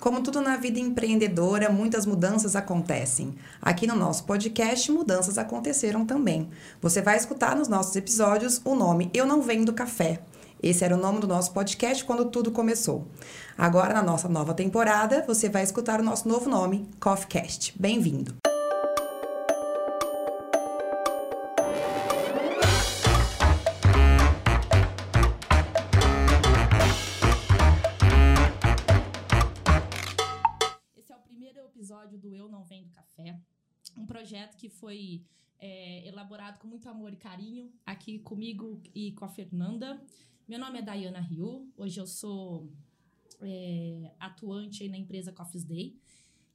Como tudo na vida empreendedora, muitas mudanças acontecem. Aqui no nosso podcast, mudanças aconteceram também. Você vai escutar nos nossos episódios o nome Eu Não Vendo Café. Esse era o nome do nosso podcast quando tudo começou. Agora, na nossa nova temporada, você vai escutar o nosso novo nome, CoffeeCast. Bem-vindo! Projeto que foi é, elaborado com muito amor e carinho aqui comigo e com a Fernanda. Meu nome é Dayana Rio. Hoje eu sou é, atuante na empresa Coffees Day.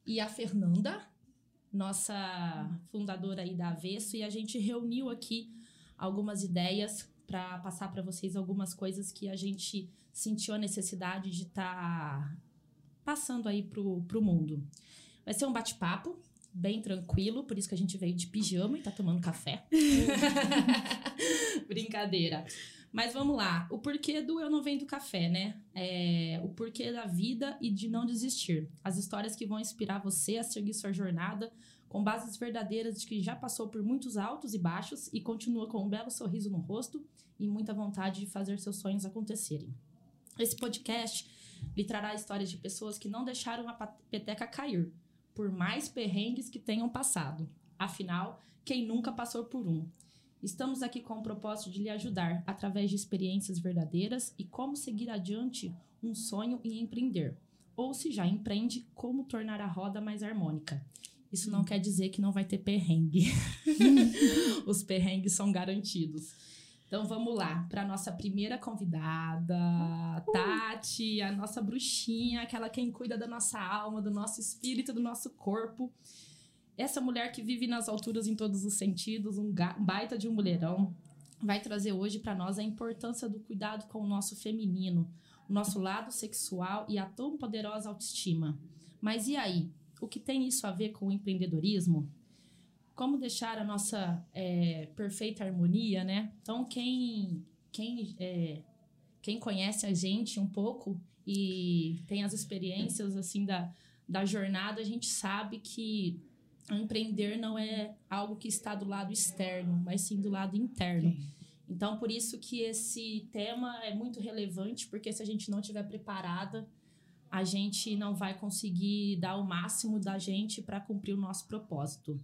E a Fernanda, nossa fundadora aí da Avesso, e a gente reuniu aqui algumas ideias para passar para vocês algumas coisas que a gente sentiu a necessidade de estar tá passando aí para o mundo. Vai ser um bate-papo bem tranquilo, por isso que a gente veio de pijama e tá tomando café. Brincadeira. Mas vamos lá. O porquê do Eu Não Vendo Café, né? É, o porquê da vida e de não desistir. As histórias que vão inspirar você a seguir sua jornada com bases verdadeiras de que já passou por muitos altos e baixos e continua com um belo sorriso no rosto e muita vontade de fazer seus sonhos acontecerem. Esse podcast lhe trará histórias de pessoas que não deixaram a peteca cair, por mais perrengues que tenham passado. Afinal, quem nunca passou por um? Estamos aqui com o propósito de lhe ajudar através de experiências verdadeiras e como seguir adiante um sonho e empreender. Ou se já empreende, como tornar a roda mais harmônica. Isso não quer dizer que não vai ter perrengue. Os perrengues são garantidos. Então vamos lá para nossa primeira convidada, Tati, a nossa bruxinha, aquela quem cuida da nossa alma, do nosso espírito, do nosso corpo. Essa mulher que vive nas alturas em todos os sentidos, um baita de um mulherão, vai trazer hoje para nós a importância do cuidado com o nosso feminino, o nosso lado sexual e a tão poderosa autoestima. Mas e aí? O que tem isso a ver com o empreendedorismo? Como deixar a nossa é, perfeita harmonia, né? Então, quem, quem, é, quem conhece a gente um pouco e tem as experiências, assim, da, da jornada, a gente sabe que empreender não é algo que está do lado externo, mas sim do lado interno. Então, por isso que esse tema é muito relevante, porque se a gente não estiver preparada, a gente não vai conseguir dar o máximo da gente para cumprir o nosso propósito.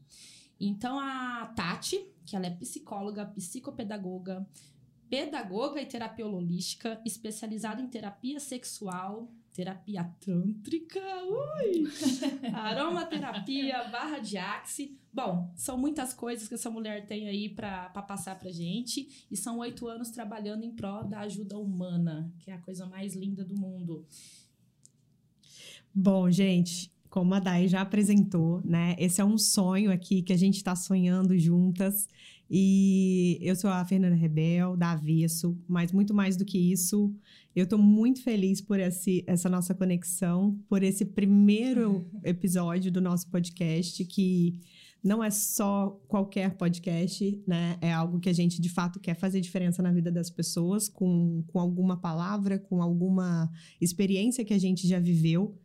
Então, a Tati, que ela é psicóloga, psicopedagoga, pedagoga e terapia holística, especializada em terapia sexual, terapia tântrica, ui, aromaterapia, barra de axe. Bom, são muitas coisas que essa mulher tem aí para passar pra gente. E são oito anos trabalhando em prol da ajuda humana, que é a coisa mais linda do mundo. Bom, gente, como a Dai já apresentou, né? Esse é um sonho aqui que a gente está sonhando juntas. E eu sou a Fernanda Rebel, da Avesso, mas muito mais do que isso, eu estou muito feliz por esse, essa nossa conexão, por esse primeiro episódio do nosso podcast, que não é só qualquer podcast, né? É algo que a gente de fato quer fazer diferença na vida das pessoas, com, com alguma palavra, com alguma experiência que a gente já viveu.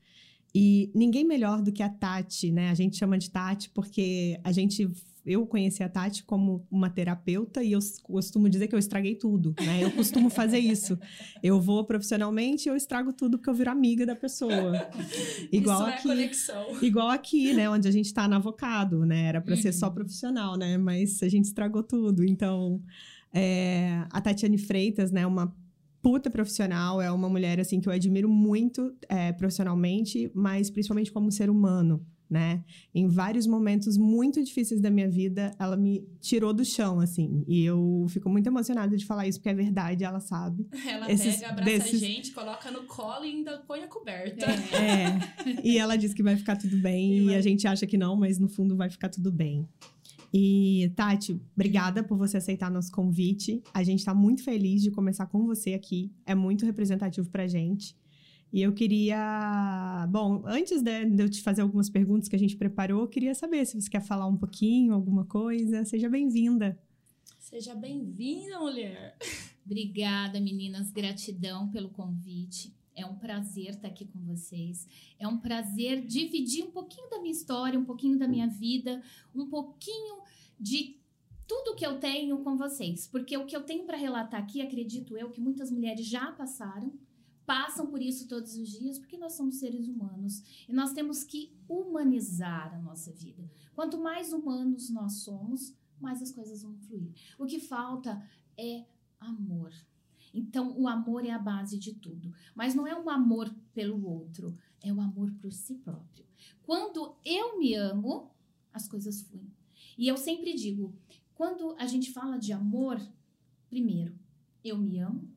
E ninguém melhor do que a Tati, né? A gente chama de Tati porque a gente eu conheci a Tati como uma terapeuta e eu costumo dizer que eu estraguei tudo, né? Eu costumo fazer isso. Eu vou profissionalmente, eu estrago tudo porque eu viro amiga da pessoa. Igual isso é aqui, é conexão. Igual aqui, né, onde a gente tá no avocado, né? Era para uhum. ser só uhum. profissional, né? Mas a gente estragou tudo. Então, é, a Tatiane Freitas, né, uma puta profissional, é uma mulher, assim, que eu admiro muito é, profissionalmente, mas principalmente como ser humano, né? Em vários momentos muito difíceis da minha vida, ela me tirou do chão, assim. E eu fico muito emocionada de falar isso, porque é verdade, ela sabe. Ela Esses, pega, abraça desses... a gente, coloca no colo e ainda põe a coberta. É. é. E ela diz que vai ficar tudo bem, e, e a gente acha que não, mas no fundo vai ficar tudo bem. E, Tati, obrigada por você aceitar nosso convite. A gente está muito feliz de começar com você aqui. É muito representativo para a gente. E eu queria. Bom, antes de, de eu te fazer algumas perguntas que a gente preparou, eu queria saber se você quer falar um pouquinho, alguma coisa. Seja bem-vinda. Seja bem-vinda, mulher. Obrigada, meninas. Gratidão pelo convite. É um prazer estar aqui com vocês. É um prazer dividir um pouquinho da minha história, um pouquinho da minha vida, um pouquinho de tudo que eu tenho com vocês. Porque o que eu tenho para relatar aqui, acredito eu, que muitas mulheres já passaram, passam por isso todos os dias, porque nós somos seres humanos e nós temos que humanizar a nossa vida. Quanto mais humanos nós somos, mais as coisas vão fluir. O que falta é amor. Então, o amor é a base de tudo. Mas não é um amor pelo outro, é o amor por si próprio. Quando eu me amo, as coisas fluem. E eu sempre digo, quando a gente fala de amor, primeiro, eu me amo.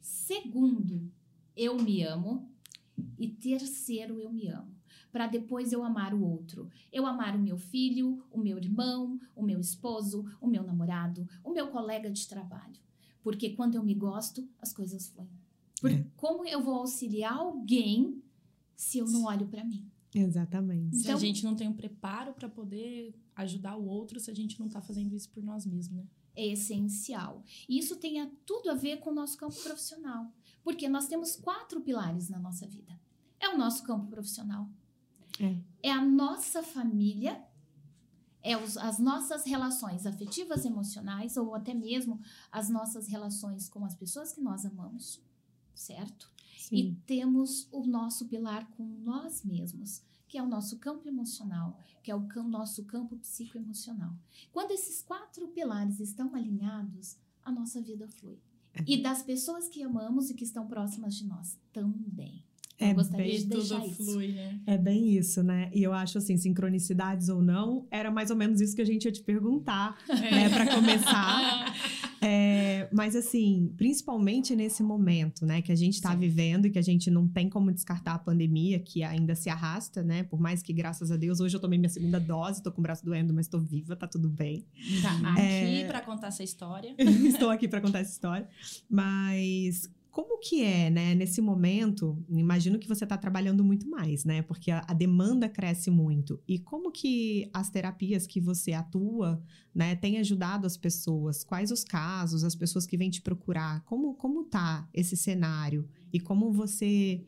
Segundo, eu me amo. E terceiro, eu me amo. Para depois eu amar o outro. Eu amar o meu filho, o meu irmão, o meu esposo, o meu namorado, o meu colega de trabalho. Porque quando eu me gosto, as coisas fluem. Porque é. como eu vou auxiliar alguém se eu não olho para mim? Exatamente. Se então, a gente não tem um preparo para poder ajudar o outro, se a gente não está fazendo isso por nós mesmos, né? É essencial. E isso tem a, tudo a ver com o nosso campo profissional. Porque nós temos quatro pilares na nossa vida. É o nosso campo profissional. É, é a nossa família, é os, as nossas relações afetivas, emocionais, ou até mesmo as nossas relações com as pessoas que nós amamos, certo? Sim. E temos o nosso pilar com nós mesmos, que é o nosso campo emocional, que é o cam nosso campo psicoemocional. Quando esses quatro pilares estão alinhados, a nossa vida flui. É. E das pessoas que amamos e que estão próximas de nós também. É gostaria bem, de deixar tudo isso. Flui, né? É bem isso, né? E eu acho assim, sincronicidades ou não, era mais ou menos isso que a gente ia te perguntar, é. né, para começar. é, mas assim, principalmente nesse momento, né, que a gente está vivendo e que a gente não tem como descartar a pandemia, que ainda se arrasta, né? Por mais que, graças a Deus, hoje eu tomei minha segunda dose, tô com o braço doendo, mas tô viva, tá tudo bem. Tá é, aqui para contar essa história. Estou aqui para contar essa história. Mas como que é, né, nesse momento? Imagino que você está trabalhando muito mais, né? Porque a, a, demanda cresce muito. E como que as terapias que você atua, né, têm ajudado as pessoas? Quais os casos, as pessoas que vêm te procurar? Como como tá esse cenário? E como você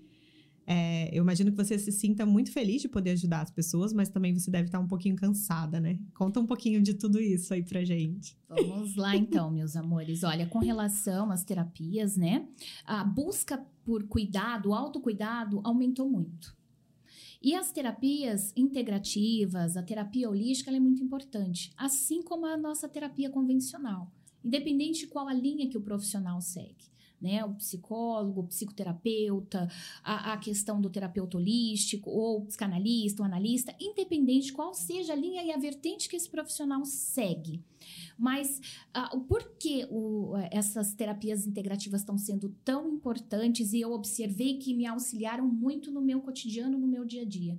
é, eu imagino que você se sinta muito feliz de poder ajudar as pessoas, mas também você deve estar um pouquinho cansada, né? Conta um pouquinho de tudo isso aí pra gente. Vamos lá então, meus amores. Olha, com relação às terapias, né? A busca por cuidado, autocuidado aumentou muito. E as terapias integrativas, a terapia holística, é muito importante, assim como a nossa terapia convencional, independente de qual a linha que o profissional segue né? O psicólogo, o psicoterapeuta, a, a questão do terapeuta holístico, ou psicanalista, ou analista, independente de qual seja a linha e a vertente que esse profissional segue. Mas uh, o porquê o, essas terapias integrativas estão sendo tão importantes e eu observei que me auxiliaram muito no meu cotidiano, no meu dia a dia.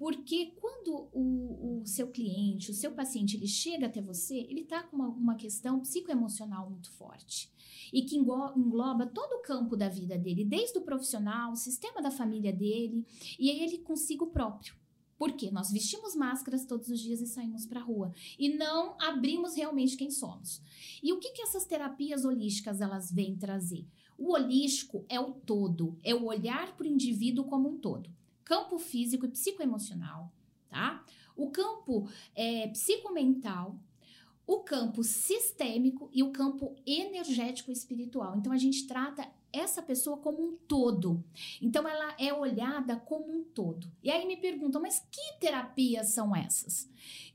Porque quando o, o, seu cliente, o seu paciente, ele chega até você, ele está com uma, uma questão psicoemocional muito forte e que engloba todo o campo da vida dele, desde o profissional, o sistema da família dele e ele consigo próprio. Porque nós vestimos máscaras todos os dias e saímos para a rua e não abrimos realmente quem somos. E o que, que essas terapias holísticas elas vêm trazer? O holístico é o todo, é o olhar para o indivíduo como um todo. Campo físico e psicoemocional, tá? O campo é, psicomental, o campo sistêmico e o campo energético espiritual. Então a gente trata essa pessoa como um todo. Então ela é olhada como um todo. E aí me perguntam, mas que terapias são essas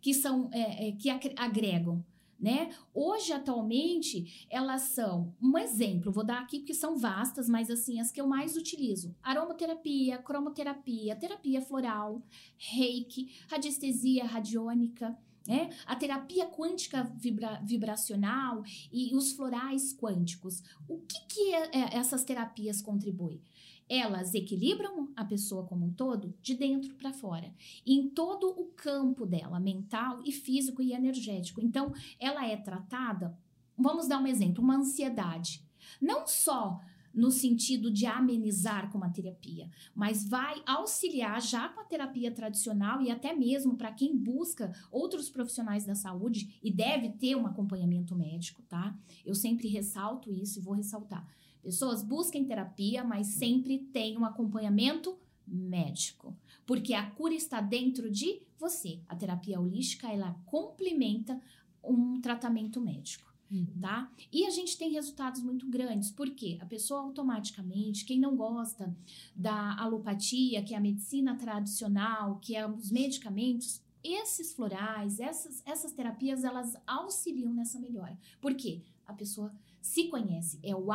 que são é, é, que agregam? Né? Hoje, atualmente, elas são um exemplo, vou dar aqui porque são vastas, mas assim, as que eu mais utilizo: aromaterapia, cromoterapia, terapia floral, reiki, radiestesia radiônica, né? A terapia quântica vibra vibracional e os florais quânticos. O que, que é, é, essas terapias contribuem? Elas equilibram a pessoa como um todo, de dentro para fora, em todo o campo dela, mental e físico e energético. Então, ela é tratada, vamos dar um exemplo, uma ansiedade. Não só no sentido de amenizar com a terapia, mas vai auxiliar já com a terapia tradicional e até mesmo para quem busca outros profissionais da saúde e deve ter um acompanhamento médico, tá? Eu sempre ressalto isso e vou ressaltar. Pessoas busquem terapia, mas sempre tem um acompanhamento médico, porque a cura está dentro de você. A terapia holística, ela complementa um tratamento médico. Uhum. Tá? E a gente tem resultados muito grandes, porque a pessoa automaticamente, quem não gosta da alopatia, que é a medicina tradicional, que é os medicamentos, esses florais, essas, essas terapias, elas auxiliam nessa melhora. Por quê? A pessoa se conhece, é o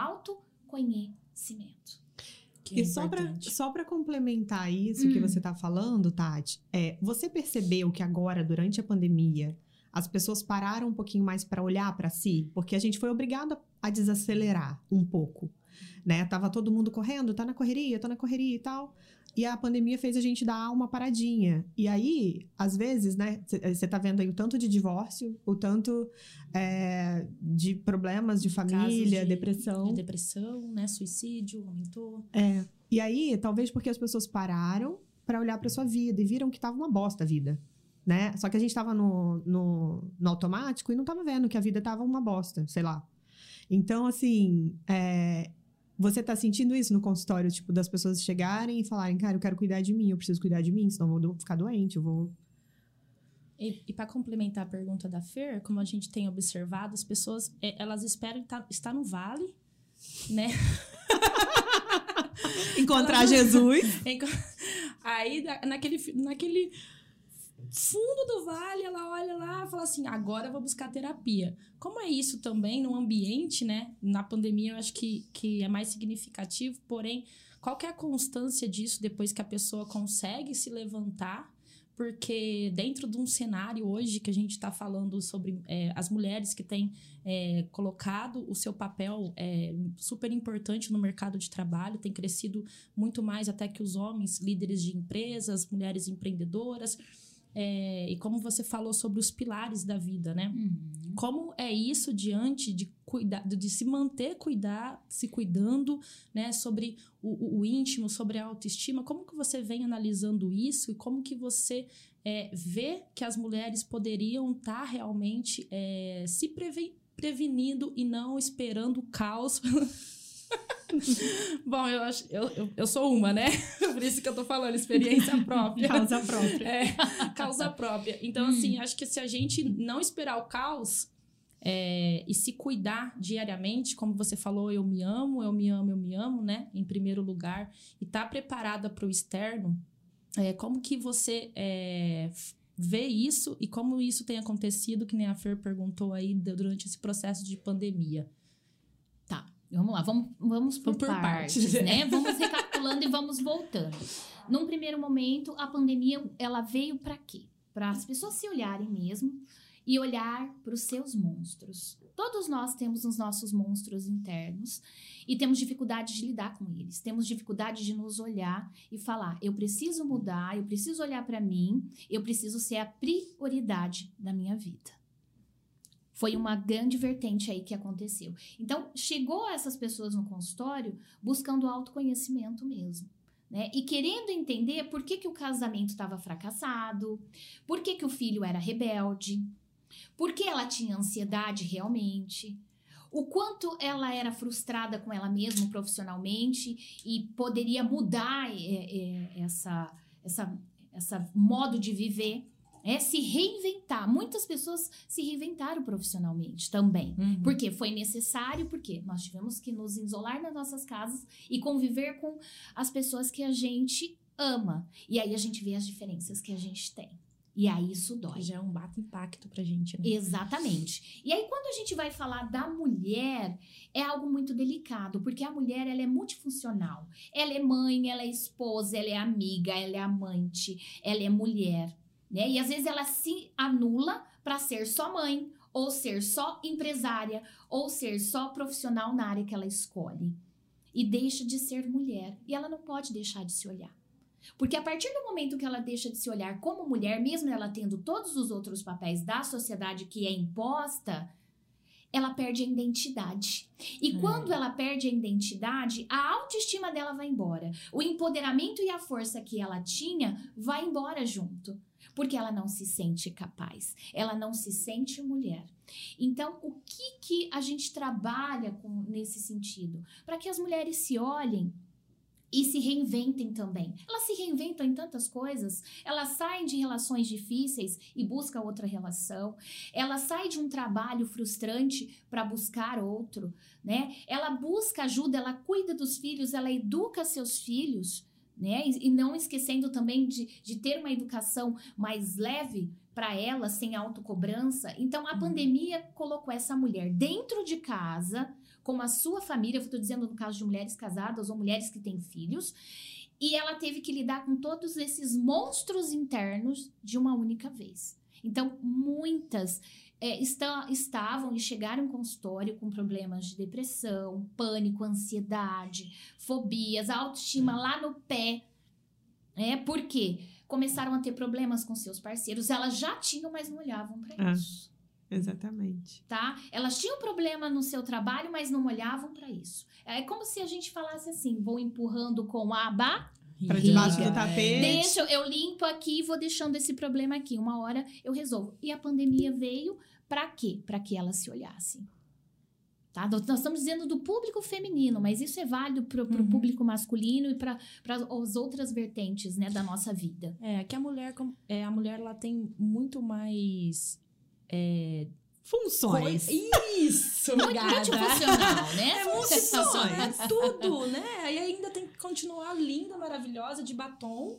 autoconhecimento. Que é e só importante. só pra complementar isso que Hum. você tá falando, Tati, é, você percebeu que agora, durante a pandemia, as pessoas pararam um pouquinho mais pra olhar pra si? Porque a gente foi obrigado a, a desacelerar um pouco, né? Tava todo mundo correndo, tá na correria, tá na correria e tal. E a pandemia fez a gente dar uma paradinha. E aí, às vezes, né, você tá vendo aí o tanto de divórcio, o tanto é, de problemas de família, de- depressão. De depressão, né? Suicídio, aumentou. É. E aí, talvez porque as pessoas pararam pra olhar pra sua vida e viram que tava uma bosta a vida, né? Só que a gente tava no, no, no automático e não tava vendo que a vida tava uma bosta, sei lá. Então, assim, é, você tá sentindo isso no consultório, tipo, das pessoas chegarem e falarem, cara, eu quero cuidar de mim, eu preciso cuidar de mim, senão eu vou ficar doente, eu vou... E, e para complementar a pergunta da Fer, como a gente tem observado, as pessoas é, elas esperam estar no vale, né? Encontrar Ela- Jesus. Aí, na- naquele, naquele fundo do vale, ela olha lá e fala assim: agora eu vou buscar terapia. Como é isso também no ambiente, né? Na pandemia, eu acho que, que é mais significativo, porém, qual que é a constância disso depois que a pessoa consegue se levantar? Porque dentro de um cenário hoje que a gente está falando sobre é, as mulheres que têm é, colocado o seu papel é, super importante no mercado de trabalho, tem crescido muito mais até que os homens, líderes de empresas, mulheres empreendedoras. É, e como você falou sobre os pilares da vida, né? Como é isso diante de cuidar, de se manter cuidar, se cuidando, né? Sobre o, o- íntimo, sobre a autoestima. Como que você vem analisando isso e como que você é, vê que as mulheres poderiam estar realmente é, se preven- prevenindo e não esperando o caos Bom, eu, acho, eu, eu, sou uma, né? Por isso que eu tô falando, experiência própria. Causa própria. É, causa própria. Então, assim, acho que se a gente não esperar o caos é, e se cuidar diariamente, como você falou, eu me amo, eu me amo, eu me amo, né? Em primeiro lugar, e tá preparada para o externo, é, como que você é, vê isso e como isso tem acontecido, que nem a Fer perguntou aí durante esse processo de pandemia? Vamos lá, vamos, vamos por, Por partes, partes. né? Vamos recapitulando e vamos voltando. Num primeiro momento, a pandemia, ela veio para quê? Para as pessoas se olharem mesmo e olhar para os seus monstros. Todos nós temos os nossos monstros internos e temos dificuldade de lidar com eles. Temos dificuldade de nos olhar e falar: eu preciso mudar, eu preciso olhar para mim, eu preciso ser a prioridade da minha vida. Foi uma grande vertente aí que aconteceu. Então, chegou essas pessoas no consultório buscando autoconhecimento mesmo. Né? E querendo entender por que, que o casamento estava fracassado, por que, que o filho era rebelde, por que ela tinha ansiedade realmente, o quanto ela era frustrada com ela mesma profissionalmente e poderia mudar é, é, essa, essa, essa modo de viver, é se reinventar. Muitas pessoas se reinventaram profissionalmente também. Porque foi necessário, porque nós tivemos que nos isolar nas nossas casas e conviver com as pessoas que a gente ama. E aí a gente vê as diferenças que a gente tem. E aí isso dói. Que já é um baita impacto pra gente, né? Exatamente. E aí, quando a gente vai falar da mulher, é algo muito delicado, porque a mulher ela é multifuncional. Ela é mãe, ela é esposa, ela é amiga, ela é amante, ela é mulher. Né? E às vezes ela se anula para ser só mãe, ou ser só empresária, ou ser só profissional na área que ela escolhe. E deixa de ser mulher. E ela não pode deixar de se olhar. Porque a partir do momento que ela deixa de se olhar como mulher, mesmo ela tendo todos os outros papéis da sociedade que é imposta, ela perde a identidade. E É. quando ela perde a identidade, a autoestima dela vai embora. O empoderamento e a força que ela tinha vai embora junto. Porque ela não se sente capaz, ela não se sente mulher. Então, o que, que a gente trabalha com, nesse sentido? Para que as mulheres se olhem e se reinventem também. Elas se reinventam em tantas coisas. Elas saem de relações difíceis e buscam outra relação. Ela sai de um trabalho frustrante para buscar outro, né? Ela busca ajuda, ela cuida dos filhos, ela educa seus filhos, né? E, e não esquecendo também de, de ter uma educação mais leve para ela, sem autocobrança. Então, a pandemia colocou essa mulher dentro de casa, com a sua família, eu estou dizendo no caso de mulheres casadas ou mulheres que têm filhos, e ela teve que lidar com todos esses monstros internos de uma única vez. Então, muitas é, está- estavam e chegaram em consultório com problemas de depressão, pânico, ansiedade, fobias, autoestima lá no pé. É, por quê? Começaram a ter problemas com seus parceiros. Elas já tinham, mas não olhavam para Ah. isso Exatamente. tá? Elas tinham problema no seu trabalho, mas não olhavam para isso. É como se a gente falasse assim: vou empurrando com a aba, Pra debaixo do tapete. deixa, eu limpo aqui e vou deixando esse problema aqui. Uma hora eu resolvo. E a pandemia veio para quê? Para que elas se olhassem. Tá? Nós estamos dizendo do público feminino, mas isso é válido para o Uhum. público masculino e para as outras vertentes né, da nossa vida. É, que a mulher, é, a mulher ela tem muito mais. É, Funções. Isso, obrigada. Multifuncional, né? É multifunções, é tudo, né? E ainda tem que continuar linda, maravilhosa, de batom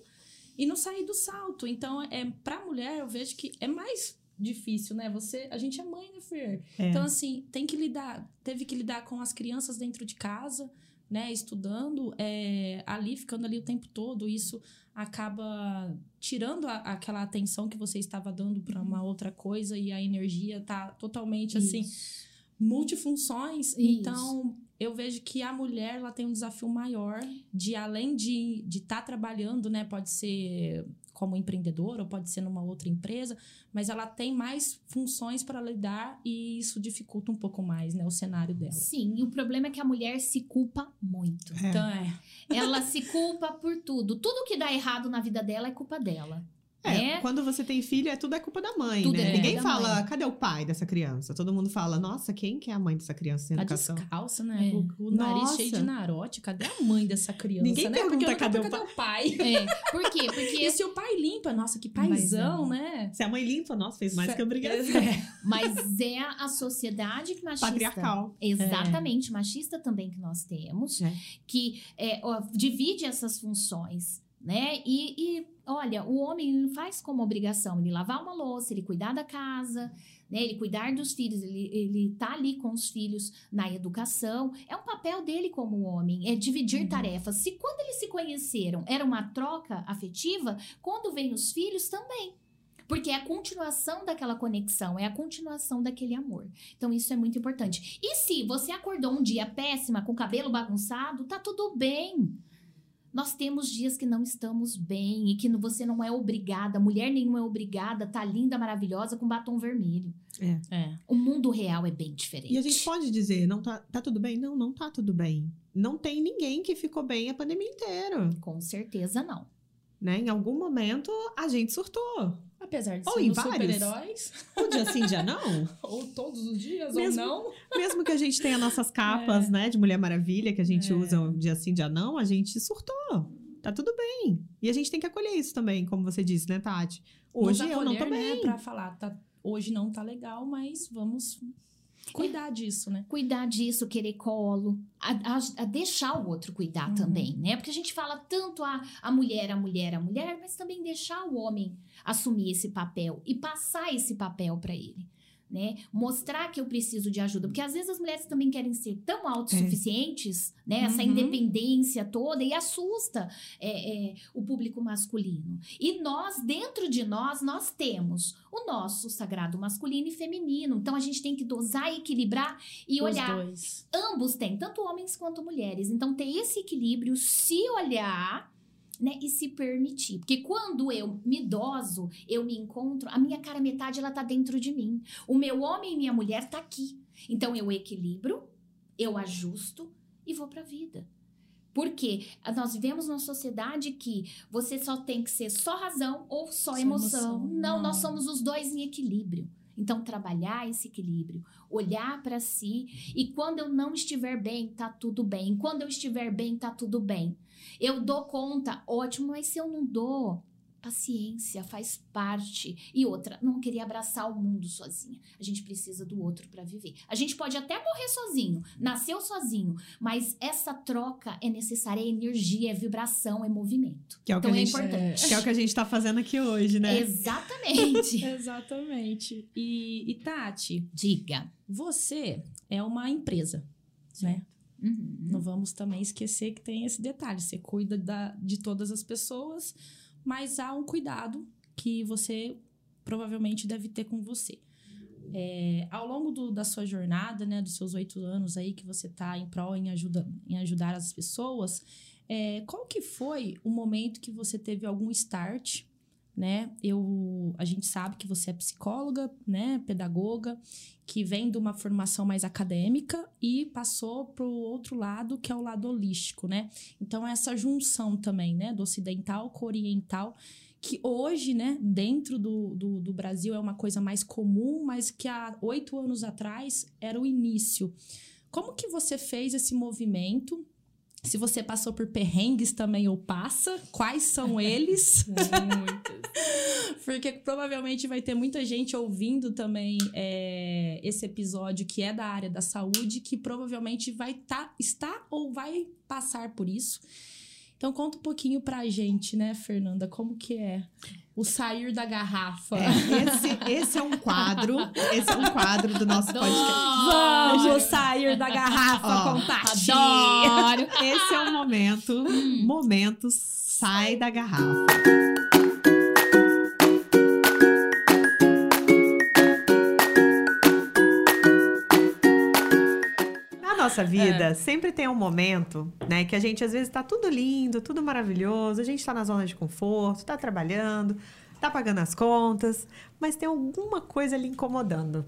e não sair do salto. Então, é pra mulher, eu vejo que é mais difícil, né? Você, a gente é mãe, né, Fer? É. Então, assim, tem que lidar, teve que lidar com as crianças dentro de casa, né? Estudando, é, ali, ficando ali o tempo todo. Isso acaba tirando a- aquela atenção que você estava dando para uma outra coisa e a energia tá totalmente assim Isso. multifunções. Isso. Então, eu vejo que a mulher ela tem um desafio maior de além de estar de tá trabalhando, né? Pode ser como empreendedora ou pode ser numa outra empresa, mas ela tem mais funções para lidar e isso dificulta um pouco mais, né, o cenário dela. Sim, e o problema é que a mulher se culpa muito. É. Então, é. Ela se culpa por tudo. Tudo que dá errado na vida dela é culpa dela. É, né? quando você tem filho, é tudo é culpa da mãe, Tudo né? é Ninguém fala, mãe. cadê o pai dessa criança? Todo mundo fala, nossa, quem que é a mãe dessa criança Tá educação? descalça, né? É. O, o nariz Nossa. cheio de narote. Cadê a mãe dessa criança, Ninguém né? pergunta, Porque cadê cadê o pai? É, por quê? Porque E se o pai limpa? Nossa, que paizão, né? Se a mãe limpa, nossa, fez mais que obrigação. É. Mas é a sociedade que machista. Patriarcal. Exatamente, machista também que nós temos, É. que é, ó, divide essas funções, né? E, e, olha, o homem faz como obrigação ele lavar uma louça, ele cuidar da casa, né? Ele cuidar dos filhos, ele, ele tá ali com os filhos na educação. É um papel dele como homem, é dividir Uhum. tarefas. Se quando eles se conheceram era uma troca afetiva, quando vem os filhos também. Porque é a continuação daquela conexão, é a continuação daquele amor. Então, isso é muito importante. E se você acordou um dia péssima, com o cabelo bagunçado, tá tudo bem. Nós temos dias que não estamos bem e que você não é obrigada, mulher nenhuma é obrigada, tá linda, maravilhosa com batom vermelho. É. O mundo real é bem diferente. E a gente pode dizer, não tá, tá tudo bem? Não, não tá tudo bem. Não tem ninguém que ficou bem a pandemia inteira, Com certeza não. né? Em algum momento, a gente surtou. Apesar de Ou sermos super-heróis, Um dia sim, dia não. ou todos os dias, Mesmo- ou não. Mesmo que a gente tenha nossas capas, né, de Mulher Maravilha, que a gente É. usa um dia sim, dia não, a gente surtou. Tá tudo bem. E a gente tem que acolher isso também, como você disse, né, Tati? Hoje Nos eu não tô acolher, bem. Né, pra falar, tá, hoje não tá legal, mas vamos cuidar disso, né? Cuidar disso, querer colo, a, a- a deixar o outro cuidar Uhum. também, né? Porque a gente fala tanto a, a mulher, a mulher, a mulher, mas também deixar o homem assumir esse papel e passar esse papel para ele. Né? Mostrar que eu preciso de ajuda. Porque às vezes as mulheres também querem ser tão autossuficientes, né? Essa Uhum. independência toda e assusta é, é, o público masculino. E nós, dentro de nós, nós temos o nosso sagrado masculino e feminino. Então a gente tem que dosar equilibrar e Os olhar. dois. Ambos têm, tanto homens quanto mulheres. Então ter esse equilíbrio, se olhar né? E se permitir. Porque quando eu me doso, eu me encontro, a minha cara metade ela tá dentro de mim. O meu homem e minha mulher tá aqui. Então eu equilibro, eu ajusto e vou pra vida. Porque nós vivemos numa sociedade que você só tem que ser só razão ou só, Só emoção. emoção. Não, nós somos os dois em equilíbrio. Então, trabalhar esse equilíbrio, olhar para si e quando eu não estiver bem, tá tudo bem. Quando eu estiver bem, tá tudo bem. Eu dou conta, ótimo, mas se eu não dou, paciência, faz parte. E outra, não queria abraçar o mundo sozinha. A gente precisa do outro para viver. A gente pode até morrer sozinho, nasceu sozinho, mas essa troca é necessária, é energia, é vibração, é movimento. Que é o que então a é gente- importante. Que é o que a gente tá fazendo aqui hoje, né? Exatamente. Exatamente. E, e Tati, Diga. você é uma empresa, né? Uhum. Não vamos também esquecer que tem esse detalhe. Você cuida da, de todas as pessoas, mas há um cuidado que você provavelmente deve ter com você. É, ao longo do- da sua jornada, né, dos seus oito anos aí que você está em prol em, ajuda, em ajudar as pessoas, é, qual que foi o momento que você teve algum start, né? Eu, a gente sabe que você é psicóloga, né, pedagoga, que vem de uma formação mais acadêmica e passou para o outro lado, que é o lado holístico, né? Então, essa junção também, né, do ocidental com o oriental, que hoje, né, dentro do, do, do Brasil é uma coisa mais comum, mas que há oito anos atrás era o início. Como que você fez esse movimento? Se você passou por perrengues também ou passa, quais são eles? Porque provavelmente vai ter muita gente ouvindo também é, esse episódio que é da área da saúde, que provavelmente vai tá, estar ou vai passar por isso. Então conta um pouquinho pra gente, né, Fernanda, como que é o sair da garrafa. É, esse, esse é um quadro, esse é um quadro do nosso podcast. Vamos sair da garrafa Ó, com Tati. Adoro. Esse é o momento, momento sai da garrafa. Nossa vida, sempre tem um momento, né, que a gente às vezes tá tudo lindo, tudo maravilhoso, a gente tá na zona de conforto, tá trabalhando, tá pagando as contas, mas tem alguma coisa ali incomodando.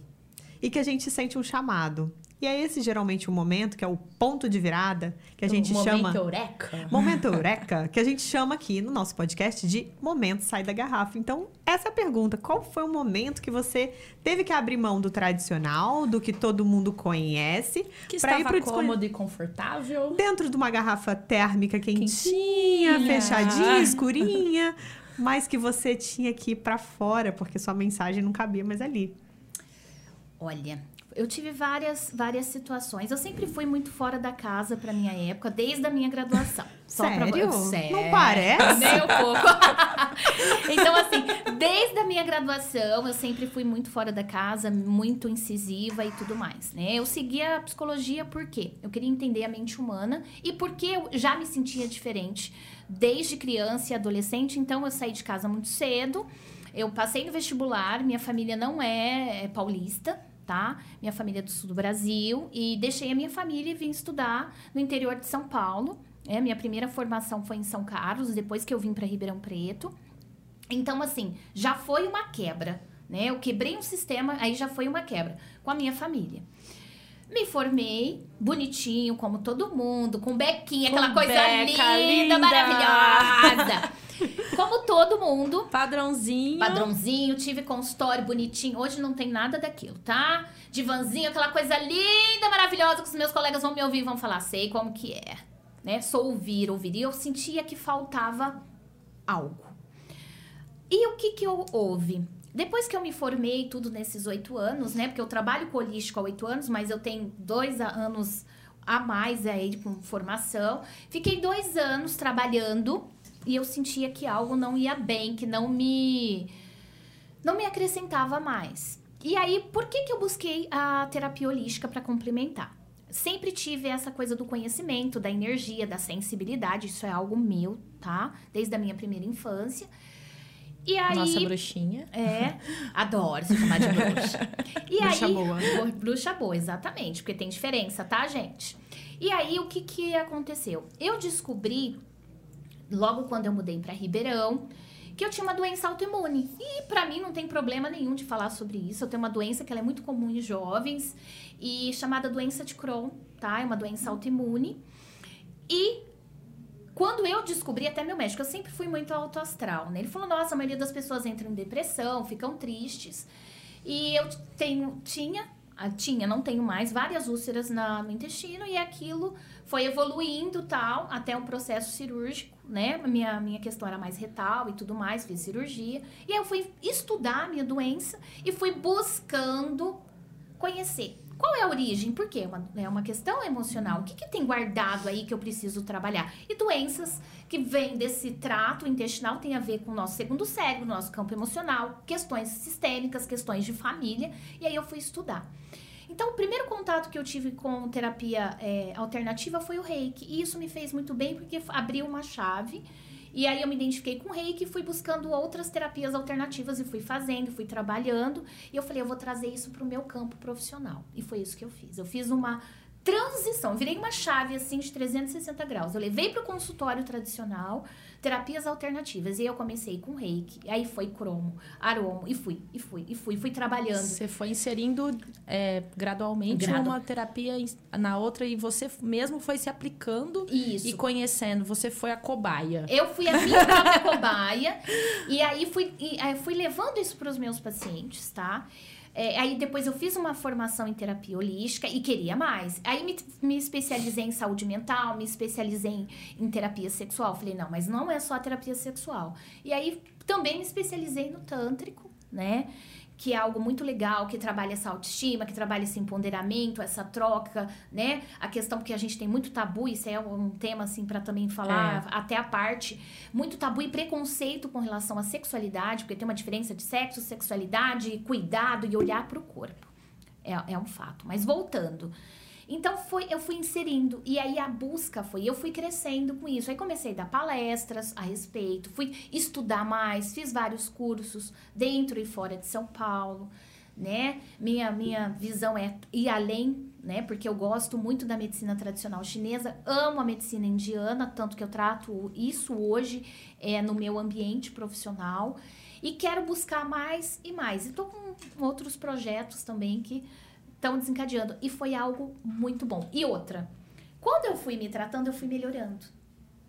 E que a gente sente um chamado. E é esse geralmente o momento, que é o ponto de virada, que a gente chama. eureka. Momento Eureka, que a gente chama aqui no nosso podcast de Momento Sai da Garrafa. Então, essa é a pergunta. Qual foi o momento que você teve que abrir mão do tradicional, do que todo mundo conhece, Que pra ir estava pro cômodo e confortável. dentro de uma garrafa térmica quentinha, Quentinha. fechadinha, escurinha, mas que você tinha que ir pra fora, porque sua mensagem não cabia mais ali. Olha, eu tive várias, várias situações. Eu sempre fui muito fora da casa pra minha época, desde a minha graduação. Só pra- Sério? Sério. Não parece? Nem um pouco. então, assim, desde a minha graduação, eu sempre fui muito fora da casa, muito incisiva e tudo mais, né? Eu seguia a psicologia por quê? Eu queria entender a mente humana e porque eu já me sentia diferente desde criança e adolescente. Então, eu saí de casa muito cedo. Eu passei no vestibular, minha família não é, é paulista, tá? Minha família é do sul do Brasil e deixei a minha família e vim estudar no interior de São Paulo. É, minha primeira formação foi em São Carlos, depois que eu vim para Ribeirão Preto. Então, assim, já foi uma quebra, né? Eu quebrei um sistema, aí já foi uma quebra com a minha família. Me formei, bonitinho, como todo mundo, com bequinha, aquela Com coisa beca, linda, linda. maravilhosa. Como todo mundo, Padrãozinho. Padrãozinho, tive consultório bonitinho. Hoje não tem nada daquilo, tá? Divanzinho, aquela coisa linda, maravilhosa, que os meus colegas vão me ouvir e vão falar, sei como que é. Né? Sou ouvir, ouvir. E eu sentia que faltava algo. E o que que eu houve? Depois que eu me formei tudo nesses oito anos, né? Porque eu trabalho com holístico há oito anos, mas eu tenho dois anos a mais aí com formação. Fiquei dois anos trabalhando e eu sentia que algo não ia bem, que não me não me acrescentava mais. E aí, por que que eu busquei a terapia holística para complementar? Sempre tive essa coisa do conhecimento, da energia, da sensibilidade, isso é algo meu, tá? Desde a minha primeira infância. E aí, Nossa bruxinha. é, adoro se chamar de bruxa. E Bruxa aí, boa. Bo- Bruxa boa, exatamente, porque tem diferença, tá, gente? E aí, o que que aconteceu? Eu descobri logo quando eu mudei para Ribeirão, que eu tinha uma doença autoimune. E para mim não tem problema nenhum de falar sobre isso. Eu tenho uma doença que ela é muito comum em jovens e chamada doença de Crohn, tá? É uma doença autoimune. E quando eu descobri, até meu médico, eu sempre fui muito autoastral, né? Ele falou: "Nossa, a maioria das pessoas entram em depressão, ficam tristes". E eu tenho tinha tinha, não tenho mais, várias úlceras na, no intestino e aquilo foi evoluindo tal, até um processo cirúrgico, né? Minha, minha questão era mais retal e tudo mais, fiz cirurgia. E aí eu fui estudar a minha doença e fui buscando conhecer. Qual é a origem? Por quê? Uma, é uma questão emocional. O que, que tem guardado aí que eu preciso trabalhar? E doenças que vêm desse trato intestinal tem a ver com o nosso segundo cérebro, nosso campo emocional, questões sistêmicas, questões de família. E aí eu fui estudar. Então, o primeiro contato que eu tive com terapia é, alternativa foi o reiki. E isso me fez muito bem porque abriu uma chave. E aí eu me identifiquei com o reiki fui buscando outras terapias alternativas e fui fazendo, fui trabalhando. E eu falei, eu vou trazer isso para o meu campo profissional. E foi isso que eu fiz. Eu fiz uma transição, virei uma chave assim de 360 graus. Eu levei para o consultório tradicional terapias alternativas. E eu comecei com reiki, aí foi cromo, aromo, e fui, e fui, e fui, fui trabalhando. Você foi inserindo é, gradualmente Gradu... uma terapia na outra e você mesmo foi se aplicando Isso. e conhecendo. Você foi a cobaia. Eu fui a minha própria cobaia. E aí fui, e, aí fui levando isso para os meus pacientes, tá? É, aí depois eu fiz uma formação em terapia holística e queria mais. Aí me, me especializei em saúde mental, me especializei em, em terapia sexual. Falei, não, mas não é só terapia sexual. E aí também me especializei no tântrico, né? Que é algo muito legal, que trabalha essa autoestima, que trabalha esse empoderamento, essa troca, né? A questão que a gente tem muito tabu, isso é um tema assim para também falar é. até a parte, muito tabu e preconceito com relação à sexualidade, porque tem uma diferença de sexo, sexualidade, cuidado e olhar para o corpo. É, é um fato. Mas voltando, então foi, eu fui inserindo e aí a busca foi, eu fui crescendo com isso. Aí comecei a dar palestras a respeito, fui estudar mais, fiz vários cursos dentro e fora de São Paulo, né? Minha minha visão é ir além, né? Porque eu gosto muito da medicina tradicional chinesa, amo a medicina indiana, tanto que eu trato isso hoje é no meu ambiente profissional e quero buscar mais e mais. E tô com outros projetos também que estão desencadeando. E foi algo muito bom. E outra, quando eu fui me tratando, eu fui melhorando,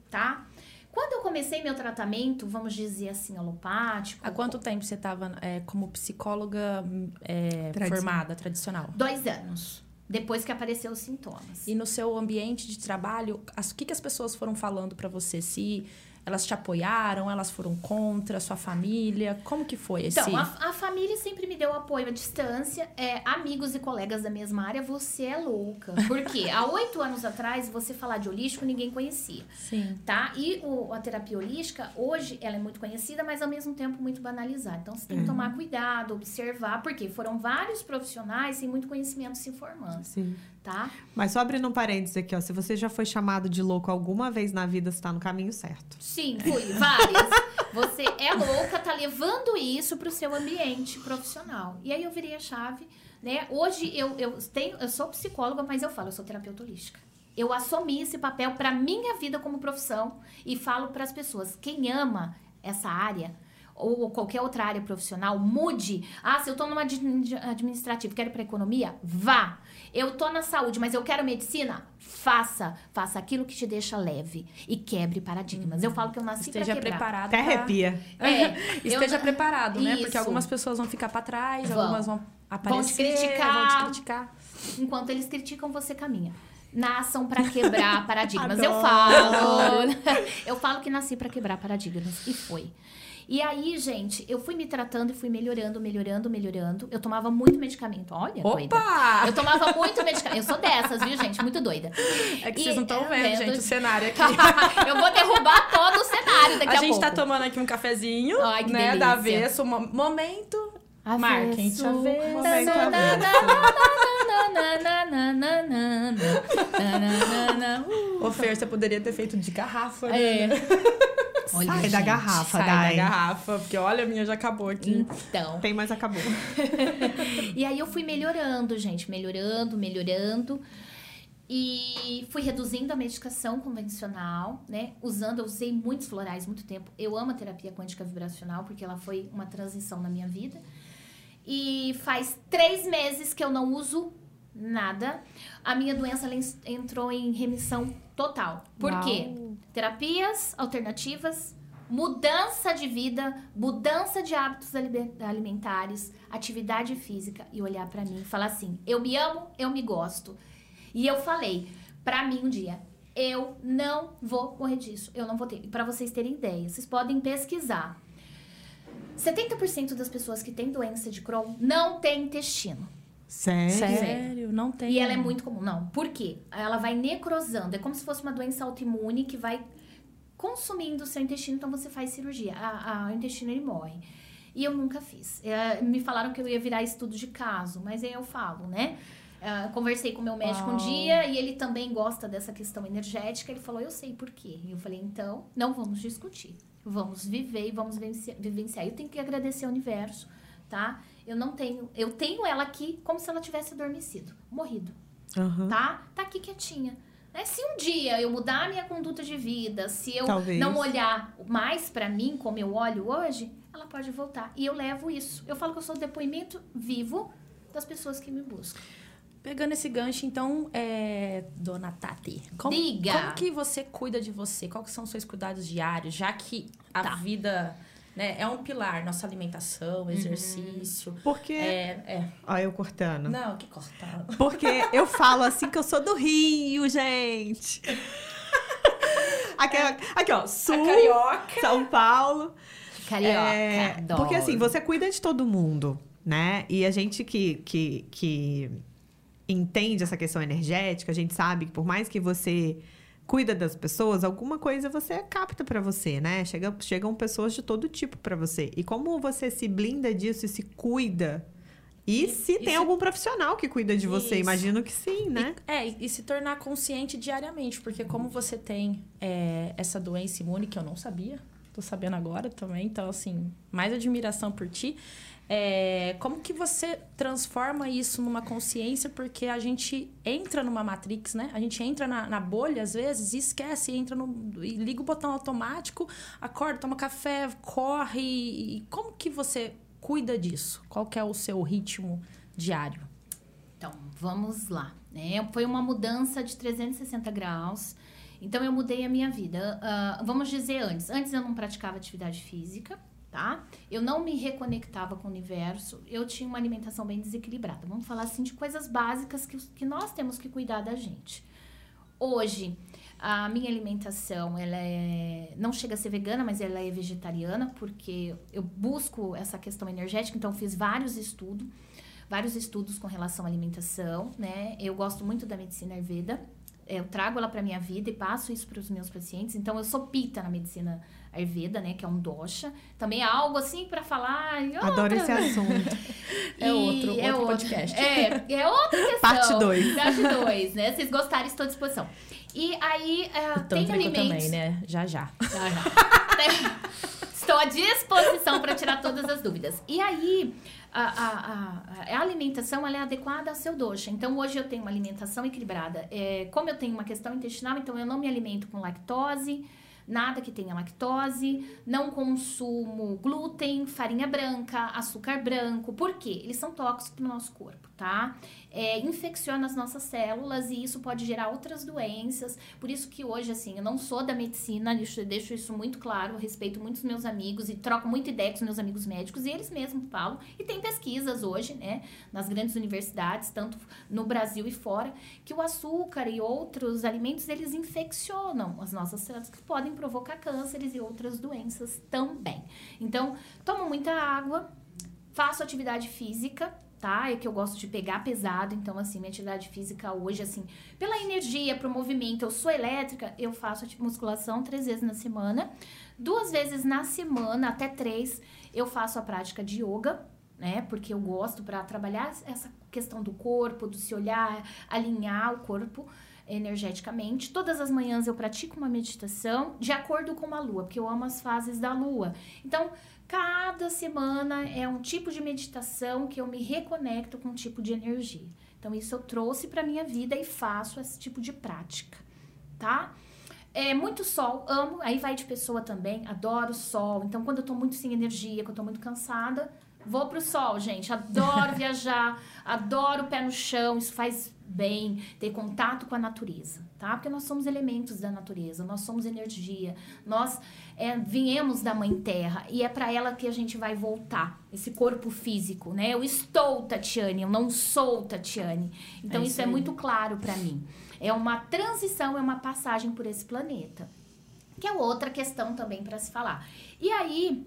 tá? Quando eu comecei meu tratamento, vamos dizer assim, alopático. Há quanto tempo você estava é, como psicóloga é, formada, tradicional? Dois anos. Depois que apareceu os sintomas. E no seu ambiente de trabalho, as, o que, que as pessoas foram falando para você? Se elas te apoiaram? Elas foram contra? Sua família? Como que foi esse... Então, a, a família sempre me deu apoio à distância. É, amigos e colegas da mesma área, você é louca. Porque há oito anos atrás, você falar de holístico, ninguém conhecia. Sim. Tá? E o, a terapia holística, hoje, ela é muito conhecida, mas ao mesmo tempo muito banalizada. Então, você tem que uhum. tomar cuidado, observar, porque foram vários profissionais sem muito conhecimento se formando. Sim tá? Mas só abrindo um parênteses aqui, ó. Se você já foi chamado de louco alguma vez na vida, você tá no caminho certo. Sim, fui. Várias. você é louca, tá levando isso pro seu ambiente profissional. E aí eu virei a chave, né? Hoje eu, eu, tenho, eu sou psicóloga, mas eu falo, eu sou terapeuta holística. Eu assumi esse papel para minha vida como profissão e falo para as pessoas: quem ama essa área ou qualquer outra área profissional, mude. Ah, se eu tô numa administrativa, quero ir para economia, vá. Eu tô na saúde, mas eu quero medicina, faça. Faça aquilo que te deixa leve e quebre paradigmas. Eu falo que eu nasci para quebrar. Esteja preparado. Até arrepia. É, Esteja eu... preparado, né? Isso. Porque algumas pessoas vão ficar para trás, vão. algumas vão aparecer, vão te criticar. Vão te criticar. Enquanto eles criticam, você caminha nasçam para quebrar paradigmas. eu falo. eu falo que nasci para quebrar paradigmas e foi. E aí, gente, eu fui me tratando e fui melhorando, melhorando, melhorando. Eu tomava muito medicamento. Olha, Opa! doida. Eu tomava muito medicamento. Eu sou dessas, viu, gente? Muito doida. É que e, vocês não estão vendo, gente, o cenário aqui. eu vou derrubar todo o cenário daqui a, a gente tá tomando aqui um cafezinho, Ai, que né, delícia. da avesso, momento Avesso. Marquem, avesso. Momento Ô, Fer, você poderia ter feito de garrafa, né? É. Olha, Sai gente, da garrafa, Sai Dai. da garrafa, porque olha, a minha já acabou aqui. Então. Tem, mas acabou. e aí eu fui melhorando, gente, melhorando, melhorando. E fui reduzindo a medicação convencional, né? Usando, eu usei muitos florais muito tempo. Eu amo a terapia quântica vibracional porque ela foi uma transição na minha vida. E faz três meses que eu não uso nada. A minha doença entrou em remissão total. Por Uau. quê? Terapias alternativas, mudança de vida, mudança de hábitos ali- alimentares, atividade física e olhar pra mim e falar assim: eu me amo, eu me gosto. E eu falei pra mim um dia: eu não vou morrer disso, eu não vou ter. Pra vocês terem ideia, vocês podem pesquisar. 70% das pessoas que têm doença de Crohn não têm intestino. Sério? Sério, não tem. E ela é muito comum. Não, por quê? Ela vai necrosando. É como se fosse uma doença autoimune que vai consumindo o seu intestino, então você faz cirurgia. A, a- o intestino ele morre. E eu nunca fiz. É, me falaram que eu ia virar estudo de caso, mas aí eu falo, né? Ah, conversei com o meu médico um dia e ele também gosta dessa questão energética. Ele falou, eu sei por quê. E eu falei, então, não vamos discutir. Vamos viver e vamos vivenciar. vivenciar. Eu tenho que agradecer ao universo, tá? Eu não tenho. Eu tenho ela aqui como se ela tivesse adormecido, morrido Aham. tá? Tá aqui quietinha. Né? Se um dia eu mudar a minha conduta de vida, se eu Talvez. não olhar mais pra mim como eu olho hoje, ela pode voltar. E eu levo isso. Eu falo que eu sou o depoimento vivo das pessoas que me buscam. Pegando esse gancho, então, é, dona Tati, como, Diga. como que você cuida de você? Quais são os seus cuidados diários? Já que a Tá. vida né, é um pilar, nossa alimentação, exercício. Porque. É, é. Ó, eu cortando. Não, que cortar. Porque eu falo assim que eu sou do Rio, gente. Aqui, aqui ó, Sul, carioca. São Paulo. Carioca, É, adoro. porque assim, você cuida de todo mundo, né? E a gente que, que, que entende essa questão energética, a gente sabe que por mais que você cuida das pessoas, alguma coisa você capta pra você, né? Chega, chegam pessoas de todo tipo pra você. E como você se blinda disso e se cuida? E, se e tem algum profissional que cuida de você? Isso. Imagino que sim, né? E, é, e se tornar consciente diariamente, porque como você tem é, essa doença imune que eu não sabia, tô sabendo agora também, então assim, mais admiração por ti. É, como que você transforma isso numa consciência? Porque a gente entra numa matrix, né? A gente entra na, na bolha às vezes e esquece, entra no. e liga o botão automático, acorda, toma café, corre. E como que você cuida disso? Qual que é o seu ritmo diário? Então, vamos lá. Né? Foi uma mudança de 360 graus. Então, eu mudei a minha vida. Ah, vamos dizer antes. Antes eu não praticava atividade física, tá? Eu não me reconectava com o universo. Eu tinha uma alimentação bem desequilibrada. Vamos falar assim de coisas básicas que, que nós temos que cuidar da gente. Hoje, a minha alimentação, ela é, não chega a ser vegana, mas ela é vegetariana, porque eu busco essa questão energética, então fiz vários estudos, vários estudos com relação à alimentação, né? Eu gosto muito da medicina Ayurveda, eu trago ela para minha vida e passo isso para os meus pacientes. Então eu sou pita na medicina Ayurveda, né, que é um dosha. Também é algo assim para falar. e Adoro outra- esse assunto. É outro- outro outra- podcast. É, é outra questão. Parte dois. Parte 2, né? Se vocês gostarem, estou à disposição. E aí, é, tem alimentos... também, né? Já, já. Já, já. Estou à disposição para tirar todas as dúvidas. E aí, a, a, alimentação é adequada ao seu dosha. Então, hoje eu tenho uma alimentação equilibrada. É, como eu tenho uma questão intestinal, então eu não me alimento com lactose, nada que tenha lactose, não consumo glúten, farinha branca, açúcar branco. Por quê? Eles são tóxicos para o nosso corpo, tá? É, infecciona as nossas células e isso pode gerar outras doenças. Por isso que hoje, assim, eu não sou da medicina, deixo, isso muito claro, respeito muitos meus amigos e troco muita ideia com os meus amigos médicos e eles mesmos falam. E tem pesquisas hoje, né, nas grandes universidades, tanto no Brasil e fora, que o açúcar e outros alimentos, eles infeccionam as nossas células, que podem provocar cânceres e outras doenças também. Então, tomo muita água, faço atividade física, É que eu gosto de pegar pesado, então assim, minha atividade física hoje assim, pela energia, pro movimento, eu sou elétrica, eu faço musculação três vezes na semana. Duas vezes na semana, até três, eu faço a prática de yoga, né? Porque eu gosto para trabalhar essa questão do corpo, do se olhar, alinhar o corpo energeticamente. Todas as manhãs eu pratico uma meditação de acordo com a lua, porque eu amo as fases da lua. Então, cada semana é um tipo de meditação que eu me reconecto com um tipo de energia. Então, isso eu trouxe para minha vida e faço esse tipo de prática, tá? É, muito sol, amo, aí vai de pessoa também, adoro sol. Então, quando eu tô muito sem energia, quando eu tô muito cansada, vou pro sol, gente. Adoro viajar, adoro o pé no chão, isso faz bem, ter contato com a natureza, tá? Porque nós somos elementos da natureza, nós somos energia, nós é, viemos da Mãe Terra e é para ela que a gente vai voltar, esse corpo físico, né? Eu estou Tatiane, eu não sou Tatiane. Então, é isso, isso é muito claro para mim. É uma transição, é uma passagem por esse planeta. Que é outra questão também para se falar. E aí,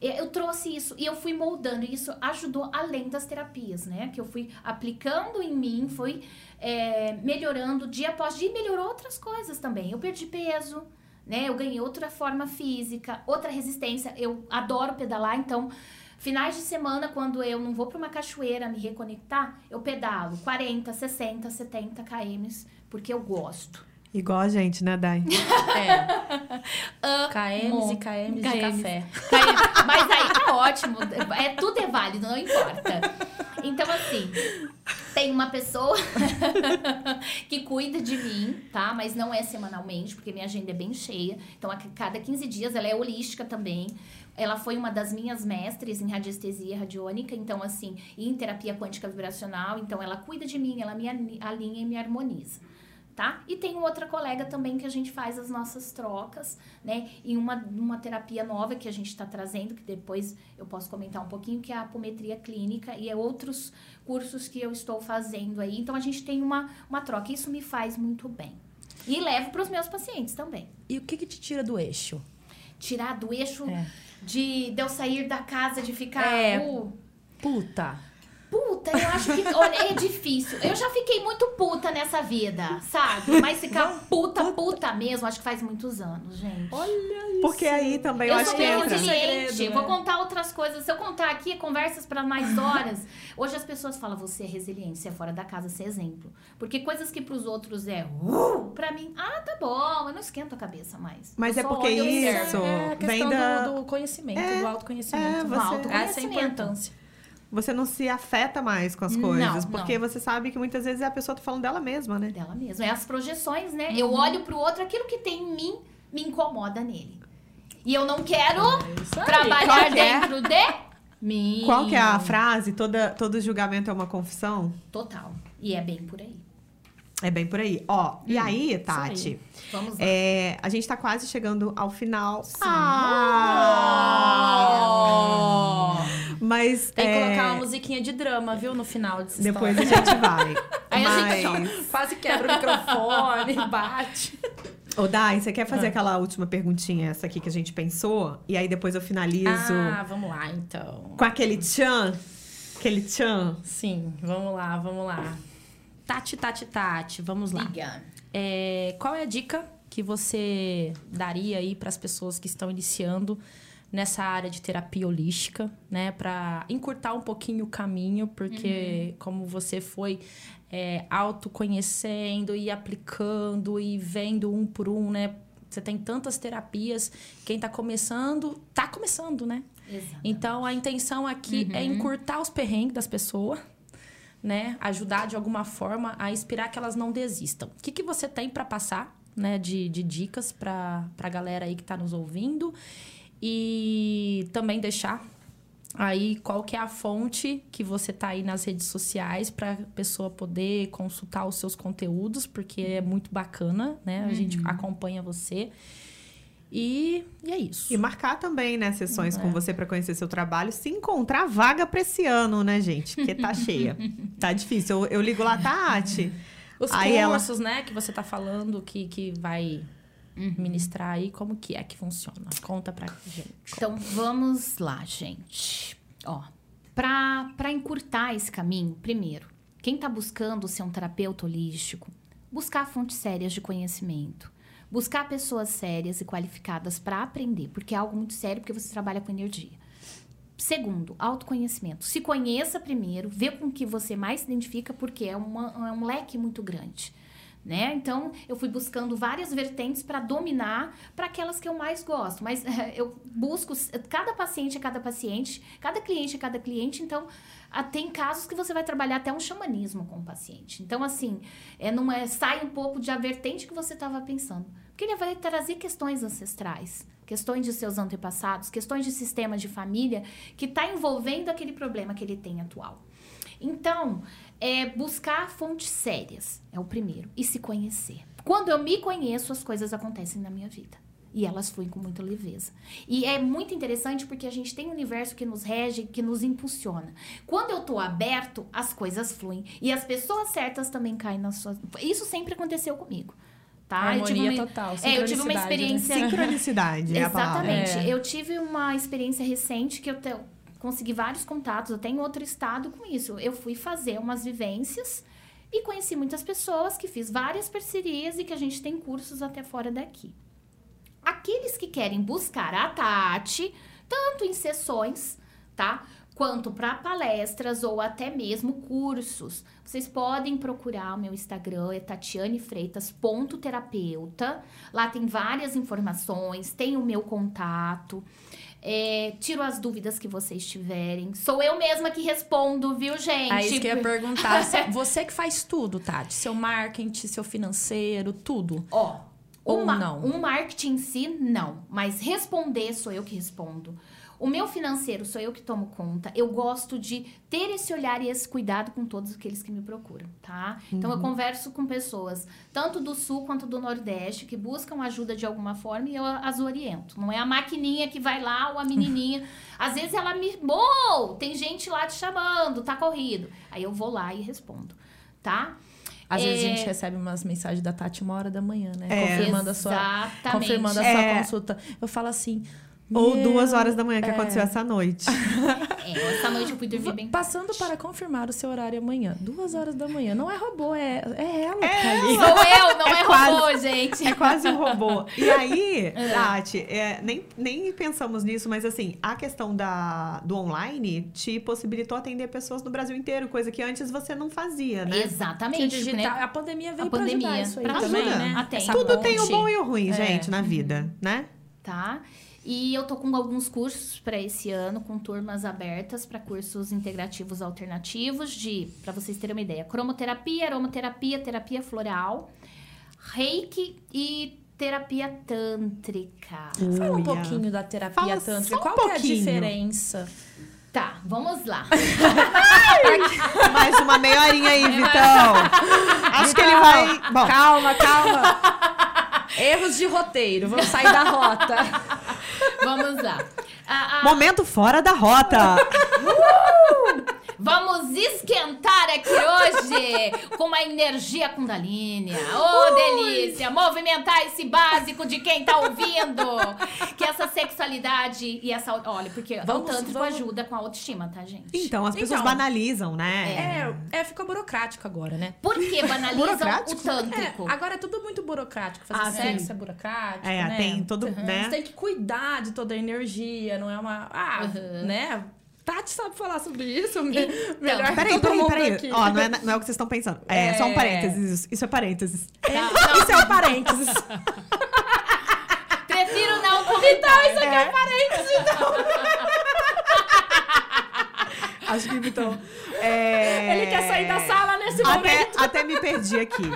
eu trouxe isso e eu fui moldando. E isso ajudou além das terapias, né? Que eu fui aplicando em mim, fui é, melhorando dia após dia e melhorou outras coisas também. Eu perdi peso, né? Eu ganhei outra forma física, outra resistência. Eu adoro pedalar, então Finais de semana, quando eu não vou para uma cachoeira me reconectar, eu pedalo 40, 60, 70 km, porque eu gosto. Igual a gente, né, Dai? É. KMs e KMs, KMs de café. KMs. Mas aí tá ótimo. É, tudo é válido, não importa. Então, assim, tem uma pessoa que cuida de mim, tá? Mas não é semanalmente, porque minha agenda é bem cheia. Então, a cada 15 dias ela é holística também. Ela foi uma das minhas mestres em radiestesia radiônica, então, assim, e em terapia quântica vibracional. Então, ela cuida de mim, ela me alinha e me harmoniza tá? E tem outra colega também que a gente faz as nossas trocas, né? E uma, uma terapia nova que a gente está trazendo, que depois eu posso comentar um pouquinho, que é a apometria clínica e é outros cursos que eu estou fazendo aí. Então a gente tem uma, uma troca. Isso me faz muito bem. E levo para os meus pacientes também. E o que, que te tira do eixo? Tirar do eixo é. de, de eu sair da casa, de ficar. É, uh, puta Puta, eu acho que. Olha, é difícil. Eu já fiquei muito puta nessa vida, sabe? Mas ficar puta, puta mesmo, acho que faz muitos anos, gente. Olha isso. Porque aí também eu, eu acho que entra. Resiliente. Segredo, Vou né? contar outras coisas. Se eu contar aqui, conversas para mais horas. Hoje as pessoas falam, você é resiliente, você é fora da casa, você é exemplo. Porque coisas que pros outros é. Uh, pra mim, ah, tá bom, eu não esquento a cabeça mais. Mas é porque isso. É a questão vem da... do, do conhecimento, é, do autoconhecimento. É, você... autoconhecimento. Essa é a importância você não se afeta mais com as coisas. Não, porque não. você sabe que muitas vezes a pessoa tá falando dela mesma, né? Dela mesma. É as projeções, né? Uhum. Eu olho pro outro, aquilo que tem em mim me incomoda nele. E eu não quero é trabalhar é? dentro de mim. Qual que é a frase? Toda, todo julgamento é uma confissão? Total. E é bem por aí. É bem por aí. Ó, hum, e aí, Tati? Aí. Vamos lá. É, a gente tá quase chegando ao final. Sim. Ah! Mas. Tem que é... colocar uma musiquinha de drama, viu? No final dessa Depois a gente vai. aí Mas... a gente quase quebra o microfone, bate. Ô, Dai, você quer fazer ah. aquela última perguntinha, essa aqui que a gente pensou? E aí depois eu finalizo. Ah, vamos lá, então. Com aquele tchan? Aquele tchan? Sim, vamos lá, vamos lá. Tati, Tati, Tati, vamos lá. Liga. É, qual é a dica que você daria aí para as pessoas que estão iniciando nessa área de terapia holística, né? Para encurtar um pouquinho o caminho, porque uhum. como você foi é, autoconhecendo e aplicando e vendo um por um, né? Você tem tantas terapias. Quem está começando, está começando, né? Exatamente. Então, a intenção aqui é uhum. é encurtar os perrengues das pessoas né, ajudar de alguma forma a inspirar que elas não desistam. O que, que você tem para passar, né, de, de dicas para a galera aí que está nos ouvindo e também deixar aí qual que é a fonte que você tá aí nas redes sociais para a pessoa poder consultar os seus conteúdos, porque é muito bacana, né? A uhum. gente acompanha você. E, e, é isso. E marcar também, né, sessões é. com você para conhecer seu trabalho. Se encontrar vaga para esse ano, né, gente? Porque tá cheia. tá difícil. Eu, eu ligo lá, Tati. Os aí cursos, ela... né, que você tá falando que, que vai uhum. ministrar aí, como que é que funciona? Conta pra gente. Então, vamos lá, gente. Ó, pra, pra encurtar esse caminho, primeiro, quem tá buscando ser um terapeuta holístico, buscar fontes sérias de conhecimento Buscar pessoas sérias e qualificadas para aprender, porque é algo muito sério, porque você trabalha com energia. Segundo, autoconhecimento. Se conheça primeiro, vê com que você mais se identifica, porque é, uma, é um leque muito grande. Né? Então, eu fui buscando várias vertentes para dominar para aquelas que eu mais gosto. Mas eu busco cada paciente é cada paciente, cada cliente é cada cliente. Então, tem casos que você vai trabalhar até um xamanismo com o paciente. Então, assim, é, não é, sai um pouco de a vertente que você estava pensando. Porque ele vai trazer questões ancestrais, questões de seus antepassados, questões de sistema de família que está envolvendo aquele problema que ele tem atual. Então, é buscar fontes sérias, é o primeiro, e se conhecer. Quando eu me conheço, as coisas acontecem na minha vida. E elas fluem com muita leveza. E é muito interessante porque a gente tem um universo que nos rege, que nos impulsiona. Quando eu tô aberto, as coisas fluem. E as pessoas certas também caem nas suas. Isso sempre aconteceu comigo. Tá? Harmonia uma... total. É, eu tive uma né? experiência. Né? Sincronicidade. é Exatamente. É. Eu tive uma experiência recente que eu te consegui vários contatos, até em outro estado com isso. Eu fui fazer umas vivências e conheci muitas pessoas que fiz várias parcerias e que a gente tem cursos até fora daqui. Aqueles que querem buscar a Tati, tanto em sessões, tá? Quanto para palestras ou até mesmo cursos. Vocês podem procurar o meu Instagram, é tatianefreitas.terapeuta. Lá tem várias informações, tem o meu contato. É, tiro as dúvidas que vocês tiverem. Sou eu mesma que respondo, viu, gente? Aí isso que eu ia perguntar. você que faz tudo, Tati? Seu marketing, seu financeiro, tudo. Ó, ou uma, não? Um marketing em si, não. Mas responder sou eu que respondo. O meu financeiro sou eu que tomo conta. Eu gosto de ter esse olhar e esse cuidado com todos aqueles que me procuram, tá? Uhum. Então eu converso com pessoas, tanto do sul quanto do nordeste, que buscam ajuda de alguma forma e eu as oriento. Não é a maquininha que vai lá ou a menininha. Às vezes ela me. Bom, tem gente lá te chamando, tá corrido. Aí eu vou lá e respondo, tá? Às é... vezes a gente recebe umas mensagens da Tati uma hora da manhã, né? É. Confirmando a sua, confirmando a sua é. consulta. Eu falo assim, ou Meu, duas horas da manhã, que é. aconteceu essa noite. É, essa noite eu fui dormir bem. Passando para confirmar o seu horário amanhã. Duas horas da manhã. Não é robô, é, é ela. É, Sou eu, não é, é quase, robô, gente. É quase um robô. E aí, é. Tati, é, nem, nem pensamos nisso, mas assim, a questão da, do online te possibilitou atender pessoas no Brasil inteiro, coisa que antes você não fazia, né? Exatamente. Digital, né? A pandemia veio a pandemia, pra ajudar isso aí pra também, ajuda. né? Tudo tem o bom e o ruim, gente, na vida, né? Tá. E eu tô com alguns cursos para esse ano, com turmas abertas para cursos integrativos alternativos de, para vocês terem uma ideia, cromoterapia, aromaterapia, terapia floral, reiki e terapia tântrica. Fala um pouquinho da terapia Fala tântrica. Um Qual é a diferença? Tá, vamos lá. Mais uma meia horinha aí, Vitão. Acho Vitão, que ele vai. Bom. Calma, calma. Erros de roteiro. Vamos sair da rota. Vamos lá. A, a... Momento fora da rota. Uh! Vamos esquentar aqui hoje com uma energia kundalini. Ô, oh, delícia! Movimentar esse básico de quem tá ouvindo. Que essa sexualidade e essa... Olha, porque vamos, o tântrico vamos... ajuda com a autoestima, tá, gente? Então, as pessoas então, banalizam, né? É, é, ficou burocrático agora, né? Por que banalizam o tântrico? É, agora é tudo muito burocrático. Fazer ah, sexo sim. é burocrático, É, né? tem todo, uhum. né? Você tem que cuidar de toda a energia, não é uma... Ah, uhum. né? Tati sabe falar sobre isso? Então, Melhor peraí, que todo peraí, peraí. Aqui. Ó, não é, não é o que vocês estão pensando. É, é... só um parênteses. Isso é parênteses. É, não, isso é um parênteses. Prefiro não comentar. Então, isso aqui é, é parênteses, então. Acho que, então... É... Ele quer sair da sala nesse até, momento. Até me perdi aqui.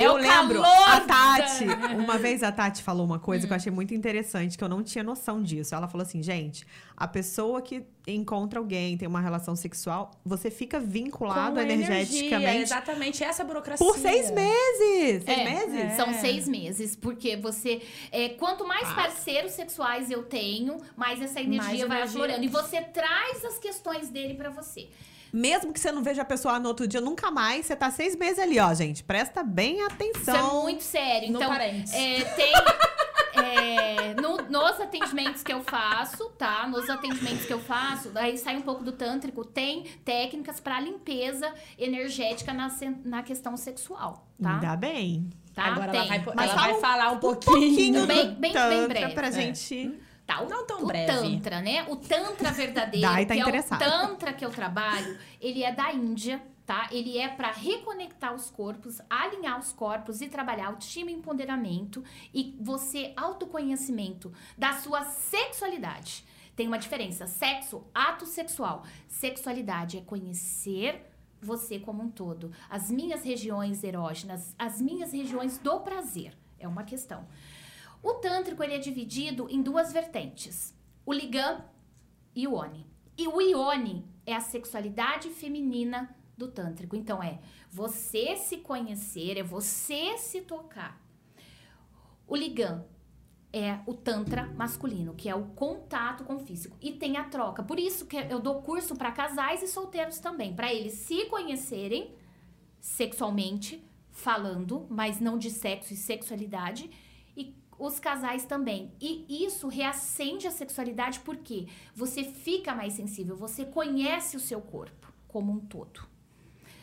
É eu lembro, a Tati, uma vez a Tati falou uma coisa que eu achei muito interessante, que eu não tinha noção disso. Ela falou assim, gente, a pessoa que encontra alguém, tem uma relação sexual, você fica vinculado Com energeticamente. Energia, exatamente, essa burocracia. Por seis meses! Seis é, meses? É. São seis meses, porque você. É, quanto mais ah. parceiros sexuais eu tenho, mais essa energia mais vai energia. aflorando. E você traz as questões dele para você. Mesmo que você não veja a pessoa no outro dia, nunca mais, você tá seis meses ali, ó, gente. Presta bem atenção. Isso é muito sério. Então, é, tem. É, no, nos atendimentos que eu faço, tá? Nos atendimentos que eu faço, aí sai um pouco do tântrico, tem técnicas para limpeza energética na, na questão sexual, tá? Ainda bem. Tá? Agora tem. ela vai, Mas ela vai falar um, um pouquinho, pouquinho bem, bem, bem breve. Pra gente... É. O, não tão o breve. Tantra, né? O Tantra verdadeiro, Dai tá que interessado. é o Tantra que eu trabalho, ele é da Índia, tá? Ele é para reconectar os corpos, alinhar os corpos e trabalhar autoestima e empoderamento e você autoconhecimento da sua sexualidade. Tem uma diferença, sexo, ato sexual. Sexualidade é conhecer você como um todo, as minhas regiões erógenas, as minhas regiões do prazer. É uma questão. O tântrico ele é dividido em duas vertentes: o ligam e o oni. E o ione é a sexualidade feminina do tântrico. Então é você se conhecer, é você se tocar. O ligam é o tantra masculino, que é o contato com o físico e tem a troca. Por isso que eu dou curso para casais e solteiros também, para eles se conhecerem sexualmente falando, mas não de sexo e sexualidade os casais também. E isso reacende a sexualidade porque você fica mais sensível, você conhece o seu corpo como um todo,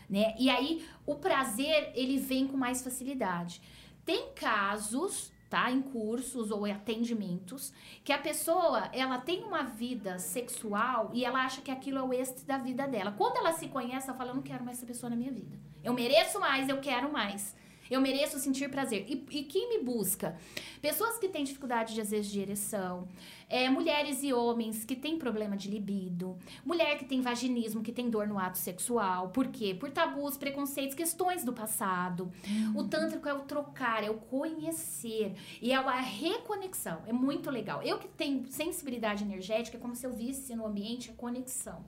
né? E aí o prazer ele vem com mais facilidade. Tem casos tá? Em cursos ou em atendimentos, que a pessoa, ela tem uma vida sexual e ela acha que aquilo é o êxtase da vida dela. Quando ela se conhece, ela fala, eu não quero mais essa pessoa na minha vida. Eu mereço mais, eu quero mais. Eu mereço sentir prazer. E, e quem me busca? Pessoas que têm dificuldade, de, às vezes, de ereção. É, mulheres e homens que têm problema de libido. Mulher que tem vaginismo, que tem dor no ato sexual. Por quê? Por tabus, preconceitos, questões do passado. Uhum. O tântrico é o trocar, é o conhecer. E é a reconexão. É muito legal. Eu que tenho sensibilidade energética, é como se eu visse no ambiente a conexão.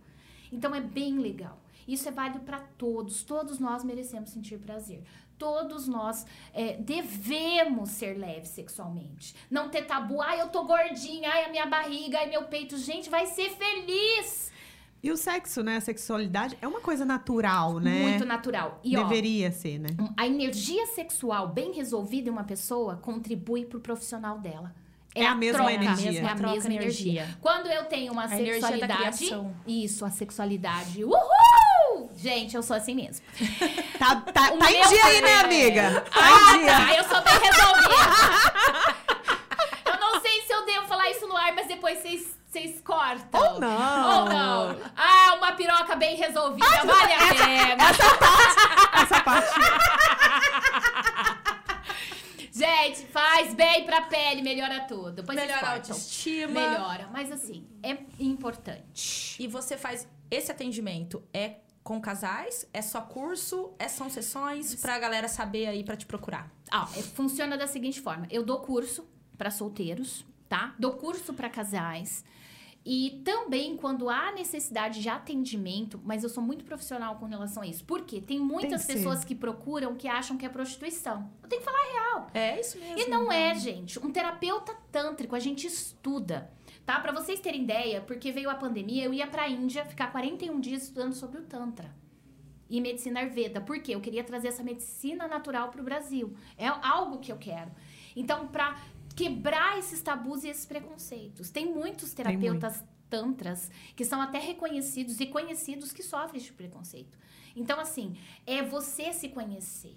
Então, é bem legal. Isso é válido para todos. Todos nós merecemos sentir prazer todos nós é, devemos ser leves sexualmente. Não ter tabu, ai, eu tô gordinha, ai, a minha barriga, ai, meu peito. Gente, vai ser feliz. E o sexo, né? A sexualidade é uma coisa natural, né? Muito natural. E, Deveria ó, ser, né? A energia sexual bem resolvida em uma pessoa contribui pro profissional dela. É, é a, a, mesma troca, energia. É a, a mesma energia. energia. Quando eu tenho uma a sexualidade. Isso, a sexualidade. Uhul! Gente, eu sou assim mesmo. Tá, tá, tá em dia aí, né, amiga? Tá ah, em dia. Tá, eu sou bem resolvida. eu não sei se eu devo falar isso no ar, mas depois vocês vocês cortam. Ou não. Ou não. Ah, uma piroca bem resolvida. Ah, vale a pena. Essa parte. Essa parte. Gente, faz bem pra pele, melhora tudo. Depois melhora a autoestima. Melhora. Mas assim, é importante. E você faz esse atendimento é com casais? É só curso? É, são sessões pra galera saber aí pra te procurar? Ah, funciona da seguinte forma: eu dou curso para solteiros, tá? Dou curso para casais. E também quando há necessidade de atendimento, mas eu sou muito profissional com relação a isso. Por quê? Tem muitas Tem pessoas ser. que procuram que acham que é prostituição. Eu tenho que falar a real. É isso mesmo. E não é, gente. Um terapeuta tântrico, a gente estuda. Tá? Para vocês terem ideia, porque veio a pandemia, eu ia pra Índia ficar 41 dias estudando sobre o Tantra e medicina Ayurveda. Por quê? Eu queria trazer essa medicina natural para o Brasil. É algo que eu quero. Então, para quebrar esses tabus e esses preconceitos. Tem muitos terapeutas Tem muito. tantras que são até reconhecidos e conhecidos que sofrem de preconceito. Então, assim, é você se conhecer.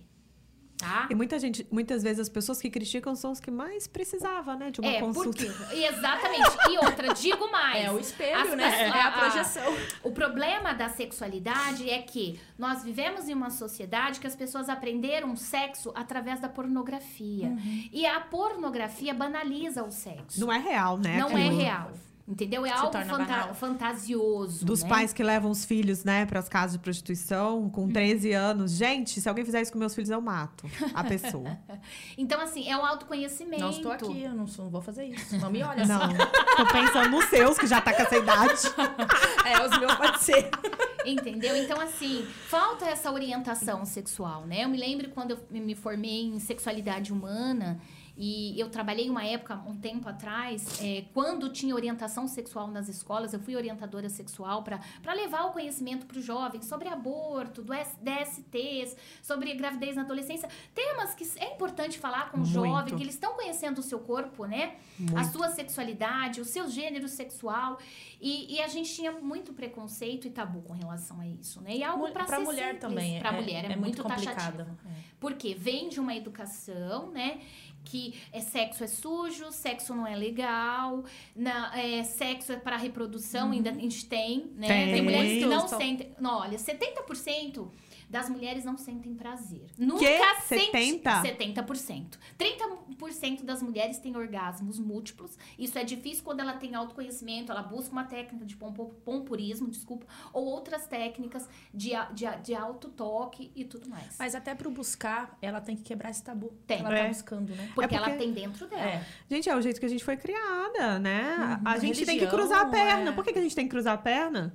Tá? E muita gente, muitas vezes as pessoas que criticam são os que mais precisavam, né? De uma é, consulta. Porque, exatamente. E outra, digo mais. É o espelho, as, né? é a projeção. A, o problema da sexualidade é que nós vivemos em uma sociedade que as pessoas aprenderam sexo através da pornografia. Uhum. E a pornografia banaliza o sexo. Não é real, né? Não é real. Entendeu? É Se algo fanta fantasioso. Dos né? pais que levam os filhos, né, para as casas de prostituição com 13 anos. Gente, se alguém fizer isso com meus filhos, eu mato a pessoa. então, assim, é o autoconhecimento. Não estou aqui, eu não, não vou fazer isso. Não me olha Não, assim. tô pensando nos seus, que já tá com essa idade. é, os meus pode ser. Entendeu? Então, assim, falta essa orientação sexual, né? Eu me lembro quando eu me formei em sexualidade humana e eu trabalhei uma época, um tempo atrás, é, quando tinha orientação sexual nas escolas, eu fui orientadora sexual para levar o conhecimento para os jovens sobre aborto, do DSTs, sobre gravidez na adolescência. Temas que é importante falar com o jovem, que eles estão conhecendo o seu corpo, né? Muito. A sua sexualidade, o seu gênero sexual. E, e, a gente tinha muito preconceito e tabu com relação a isso, né? E algo para mulher também. Para é, mulher é, é muito, muito complicado. É. Porque vem de uma educação, né? Que é, sexo é sujo, sexo não é legal, na, é, sexo é para reprodução, uhum. ainda a gente tem, né? Tem, tem mulheres que não sentem. Não, olha, 70% das mulheres não sentem prazer. Nunca Que? sente 70? 70%. 30% das mulheres têm orgasmos múltiplos. Isso é difícil quando ela tem autoconhecimento, ela busca uma técnica de pompo- pompurismo, desculpa, ou outras técnicas de, de, de autotoque e tudo mais. Mas até pro buscar, ela tem que quebrar esse tabu Tem. ela É. tá buscando, né? Porque, É porque- ela tem dentro dela. É. Gente, é o jeito que a gente foi criada, né? a Uhum. gente tem que Religião, cruzar a perna. é. Por que, que a gente tem que cruzar a perna?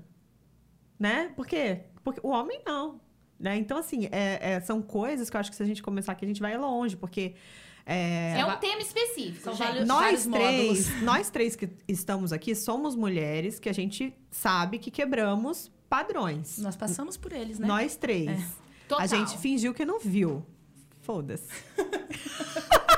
Né? Por quê? Porque o homem não. Né? Então, assim, é- é- são coisas que eu acho que se a gente começar aqui, a gente vai longe, porque. é, É um tema específico, São gente. vários- nós vários três, nós três que estamos aqui somos mulheres que a gente sabe que quebramos padrões. Nós passamos por eles, né? Nós três. É. Total. A gente fingiu que não viu. Foda-se.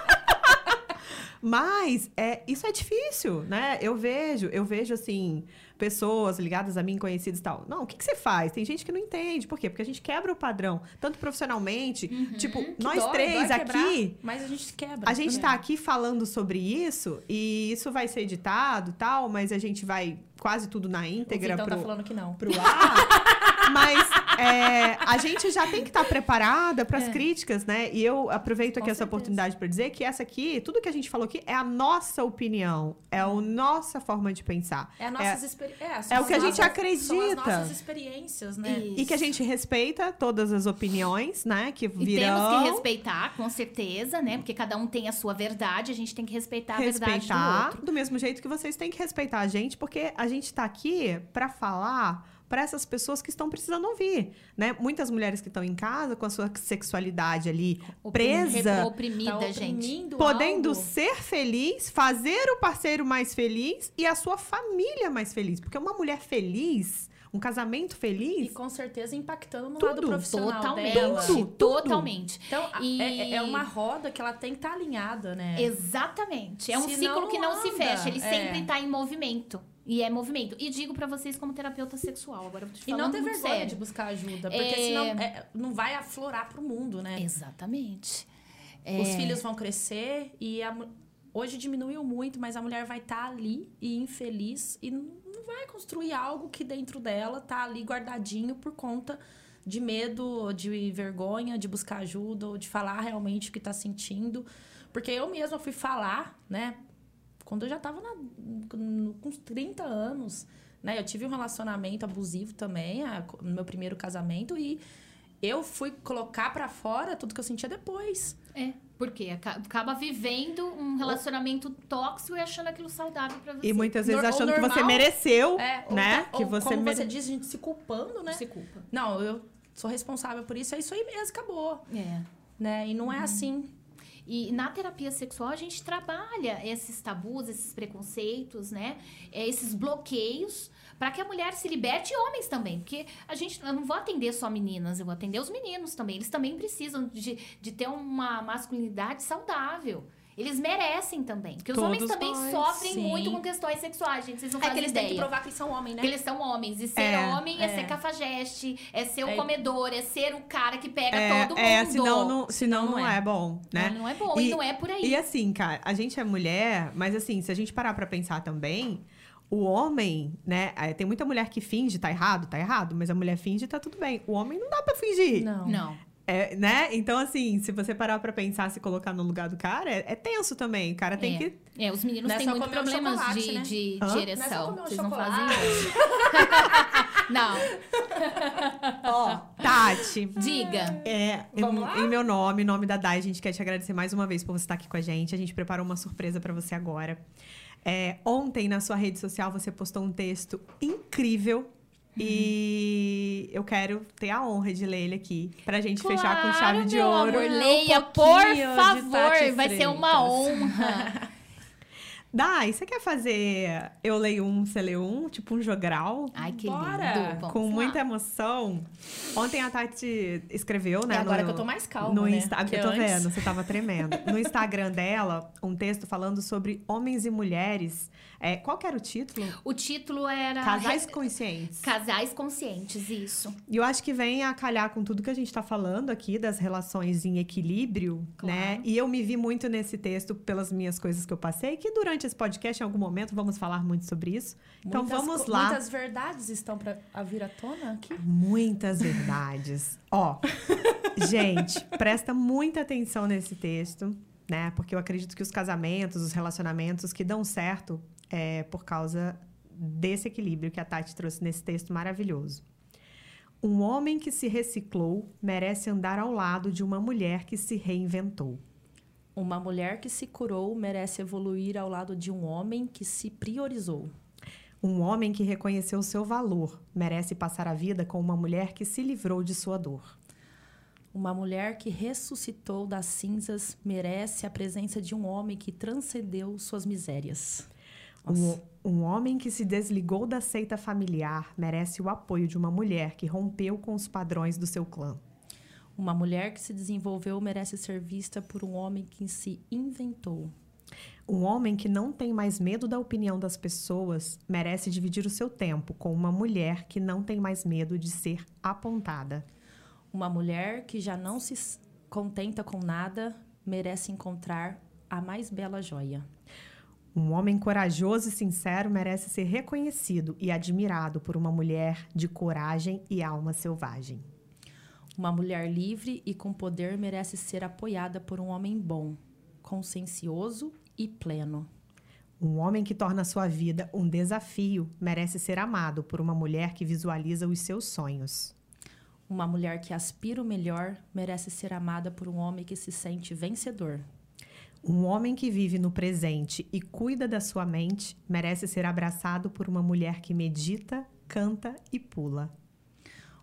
Mas é, isso é difícil, né? Eu vejo, eu vejo assim, pessoas ligadas a mim, conhecidas e tal. Não, o que, que você faz? Tem gente que não entende. Por quê? Porque a gente quebra o padrão, tanto profissionalmente, tipo, Que nós dói, três dói quebrar, aqui. Mas a gente quebra. A gente né? tá aqui falando sobre isso e isso vai ser editado tal, mas a gente vai quase tudo na O íntegra Vitão pro, tá falando que não. pro ar. Mas é, a gente já tem que estar preparada para as É. críticas, né? E eu aproveito aqui Com essa certeza. oportunidade para dizer que essa aqui, tudo que a gente falou aqui é a nossa opinião, é a nossa forma de pensar. É, a nossas é, são é o que a gente nossas- acredita. São as nossas experiências, né? E que a gente respeita todas as opiniões, né? Que E virão. temos que respeitar, com certeza, né? Porque cada um tem a sua verdade, a gente tem que respeitar a verdade do respeitar outro. do mesmo jeito que vocês têm que respeitar a gente, porque a gente tá aqui para falar para essas pessoas que estão precisando ouvir, né? Muitas mulheres que estão em casa com a sua sexualidade ali presa, Oprimida, Tá gente. podendo algo. ser feliz, fazer o parceiro mais feliz e a sua família mais feliz, porque uma mulher feliz, um casamento E feliz, com certeza impactando no Tudo. lado profissional Totalmente. dela. Tudo. Totalmente. Então, a- E- é, é uma roda que ela tem que estar alinhada, né? Exatamente. É um Senão ciclo que não se anda. fecha, ele É. sempre tá em movimento. E é movimento. E digo pra vocês como terapeuta sexual, agora eu tô te E falando não ter vergonha sério. de buscar ajuda, porque É. senão é, não vai aflorar pro mundo, né? Exatamente. Os É. filhos vão crescer e a hoje diminuiu muito, mas a mulher vai estar ali e infeliz e não não vai construir algo que dentro dela tá ali guardadinho por conta de medo, de vergonha, de buscar ajuda ou de falar realmente o que tá sentindo. Porque eu mesma fui falar, né? Quando eu já tava na- com uns 30 anos, né? Eu tive um relacionamento abusivo também, a- no meu primeiro casamento, e eu fui colocar pra fora tudo que eu sentia depois. É, porque aca- acaba vivendo um relacionamento tóxico e achando aquilo saudável pra você. e muitas vezes Nor- ou achando que você normal, mereceu, É, ou né? tá- que ou você como mere- você diz, a gente se culpando, né? Se culpa. Não, eu sou responsável por isso, é isso aí mesmo, acabou. É. Né? E Uhum. não é assim. E na terapia sexual a gente trabalha esses tabus, esses preconceitos, né? É, Esses bloqueios para que a mulher se liberte e homens também, porque a gente eu não vou atender só meninas, eu vou atender os meninos também. Eles também precisam de, de ter uma masculinidade saudável. Eles merecem também, porque os Todos homens também nós, sofrem sim. muito com questões sexuais, gente. Vocês não É fazem que eles ideia. têm que provar que eles são homens, né? Porque eles são homens. E ser É, homem é, é. ser cafajeste, é ser o É. comedor, é ser o cara que pega é, todo mundo. é, senão não, senão Senão não não é, é. bom, né? Não é bom, e, E- não é por aí. E assim, cara, a gente é mulher, mas assim, se a gente parar pra pensar também, o homem, né? é, Tem muita mulher que finge, tá errado, tá errado, mas a mulher finge, tá tudo bem. O homem não dá pra fingir. Não. Não. É, né? Então, assim, se você parar pra pensar, se colocar no lugar do cara, é, é tenso também. O cara tem É. que. É, os meninos Não é têm muito problemas de, né? de, de Não é ereção. comer um Vocês não fazem isso. Não. Ó, Tati. Diga. É, em, em meu nome, em nome da Dai, a gente quer te agradecer mais uma vez por você estar aqui com a gente. A gente preparou uma surpresa pra você agora. É, ontem, na sua rede social, você postou um texto incrível. E eu quero ter a honra de ler ele aqui. Pra gente fechar com chave de ouro. Amor, Um leia, por pouquinho de favor. Vai ser uma honra. Dai, você quer fazer eu leio um, você lê um? Tipo um jogral? Ai, que Bora. lindo. Vamos com lá. muita emoção. Ontem a Tati escreveu, né? É agora no- que eu tô mais calma, No né? Insta... Porque Eu tô antes- vendo, você tava tremendo. No Instagram dela, um texto falando sobre homens e mulheres. É, qual que era o título? O título era... Casais conscientes. Casais conscientes, isso. E eu acho que vem a calhar com tudo que a gente tá falando aqui, das relações em equilíbrio, Claro. né? E eu me vi muito nesse texto pelas minhas coisas que eu passei, que durante durante esse podcast, em algum momento, vamos falar muito sobre isso. Então Muitas vamos lá. Muitas verdades estão para vir à tona aqui. Muitas verdades. Ó, gente, presta muita atenção nesse texto, né? Porque eu acredito que os casamentos, os relacionamentos que dão certo é por causa desse equilíbrio que a Tati trouxe nesse texto maravilhoso. Um homem que se reciclou merece andar ao lado de uma mulher que se reinventou. Uma mulher que se curou merece evoluir ao lado de um homem que se priorizou. Um homem que reconheceu seu valor merece passar a vida com uma mulher que se livrou de sua dor. Uma mulher que ressuscitou das cinzas merece a presença de um homem que transcendeu suas misérias. Um, um homem que se desligou da seita familiar merece o apoio de uma mulher que rompeu com os padrões do seu clã. Uma mulher que se desenvolveu merece ser vista por um homem que se inventou. Um homem que não tem mais medo da opinião das pessoas merece dividir o seu tempo com uma mulher que não tem mais medo de ser apontada. Uma mulher que já não se contenta com nada merece encontrar a mais bela joia. Um homem corajoso e sincero merece ser reconhecido e admirado por uma mulher de coragem e alma selvagem. Uma mulher livre e com poder merece ser apoiada por um homem bom, consciencioso e pleno. Um homem que torna sua vida um desafio merece ser amado por uma mulher que visualiza os seus sonhos. Uma mulher que aspira o melhor merece ser amada por um homem que se sente vencedor. Um homem que vive no presente e cuida da sua mente merece ser abraçado por uma mulher que medita, canta e pula.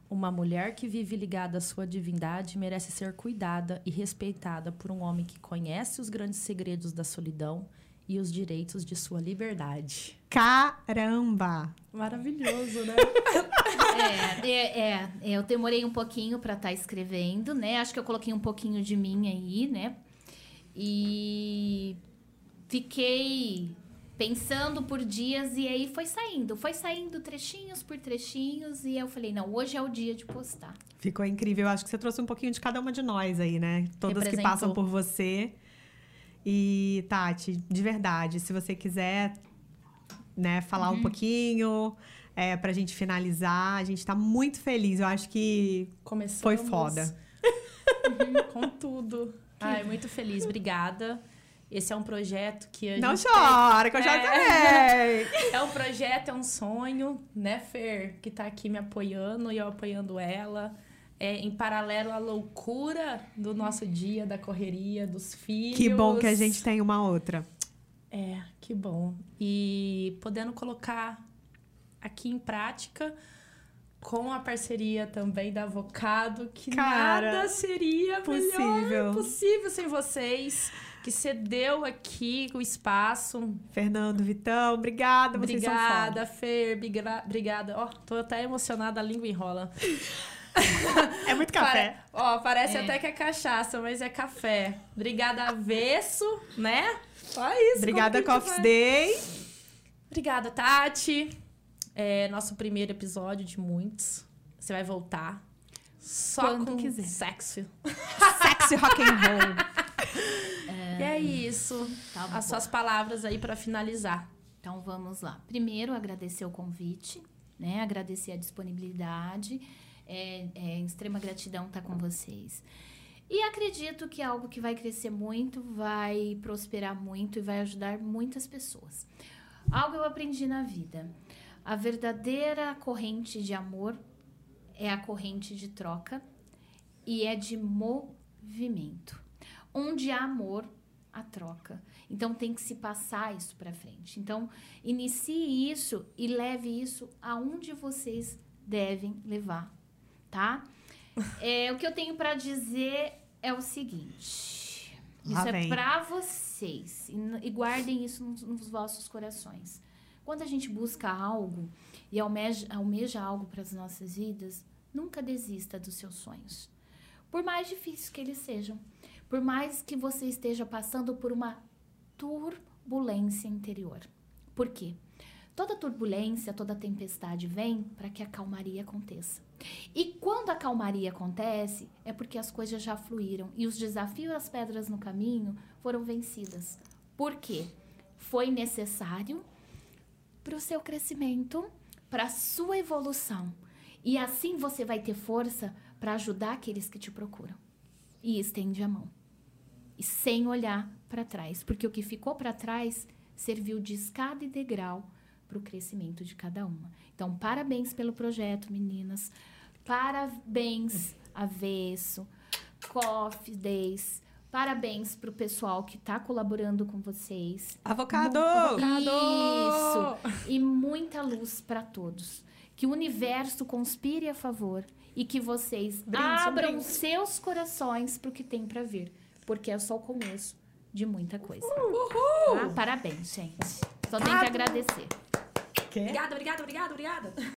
Uma mulher que vive ligada à sua divindade merece ser cuidada e respeitada por um homem que conhece os grandes segredos da solidão e os direitos de sua liberdade. Caramba! Maravilhoso, né? É, é, é, eu demorei um pouquinho pra estar escrevendo, né? Acho que eu coloquei um pouquinho de mim aí, né? E fiquei pensando por dias e aí foi saindo, foi saindo trechinhos por trechinhos e eu falei, não, hoje é o dia de postar. Ficou incrível. Eu acho que você trouxe um pouquinho de cada uma de nós aí, né? Todas que passam por você. E, Tati, de verdade, se você quiser né, falar um pouquinho é, pra gente finalizar, a gente tá muito feliz. Eu acho que Começamos foi foda. com tudo. Ai, muito feliz. Obrigada. Esse é um projeto que a Não chora, que eu já É. sei. É um projeto, é um sonho, né, Fer? Que tá aqui me apoiando e eu apoiando ela. É, em paralelo à loucura do nosso dia, da correria, dos filhos. Que bom que a gente tem uma outra. É, que bom. E podendo colocar aqui em prática com a parceria também da Avocado, que Cara, nada seria possível. melhor possível sem vocês, que cedeu aqui o espaço. Fernando, Vitão, obrigada. Vocês são foda. Obrigada, Fer, bigra- obrigada. Ó, tô até emocionada, a língua enrola. É muito café. Pare- Ó, parece É. até que é cachaça, mas é café. Obrigada, avesso, né? Olha isso. Obrigada, Coffee vai- Day. Obrigada, Tati. É nosso primeiro episódio de muitos. Você vai voltar. Só Quando com quiser. sexo. Sexy rock and roll. E é isso. Tá. As suas palavras aí pra finalizar. Então vamos lá. Primeiro, agradecer o convite, né? Agradecer a disponibilidade. É, é extrema gratidão estar com vocês. E acredito que é algo que vai crescer muito, vai prosperar muito e vai ajudar muitas pessoas. Algo eu aprendi na vida. A verdadeira corrente de amor é a corrente de troca e é de movimento. Onde há amor, há troca. Então tem que se passar isso para frente. Então inicie isso e leve isso aonde vocês devem levar, tá? É, o que eu tenho para dizer é o seguinte. Lá Isso é para vocês e, e guardem isso nos, nos vossos corações. Quando a gente busca algo e almeja, almeja algo para as nossas vidas, nunca desista dos seus sonhos. Por mais difíceis que eles sejam, por mais que você esteja passando por uma turbulência interior. Por quê? Toda turbulência, toda tempestade vem para que a calmaria aconteça. E quando a calmaria acontece, é porque as coisas já fluíram e os desafios as pedras no caminho foram vencidas. Por quê? foi necessário para o seu crescimento, para a sua evolução. E assim você vai ter força para ajudar aqueles que te procuram. E estende a mão. E sem olhar para trás, porque o que ficou para trás serviu de escada e degrau para o crescimento de cada uma. Então, parabéns pelo projeto, meninas. Parabéns, Avesso, Coffee Days. Parabéns para o pessoal que está colaborando com vocês. Avocado! Isso! E muita luz para todos. Que o universo conspire a favor e que vocês Brinde, abram brinde. seus corações para o que tem para vir, porque é só o começo de muita coisa. Tá? Parabéns, gente. Só tenho que agradecer. Obrigada, obrigada, obrigada, obrigada.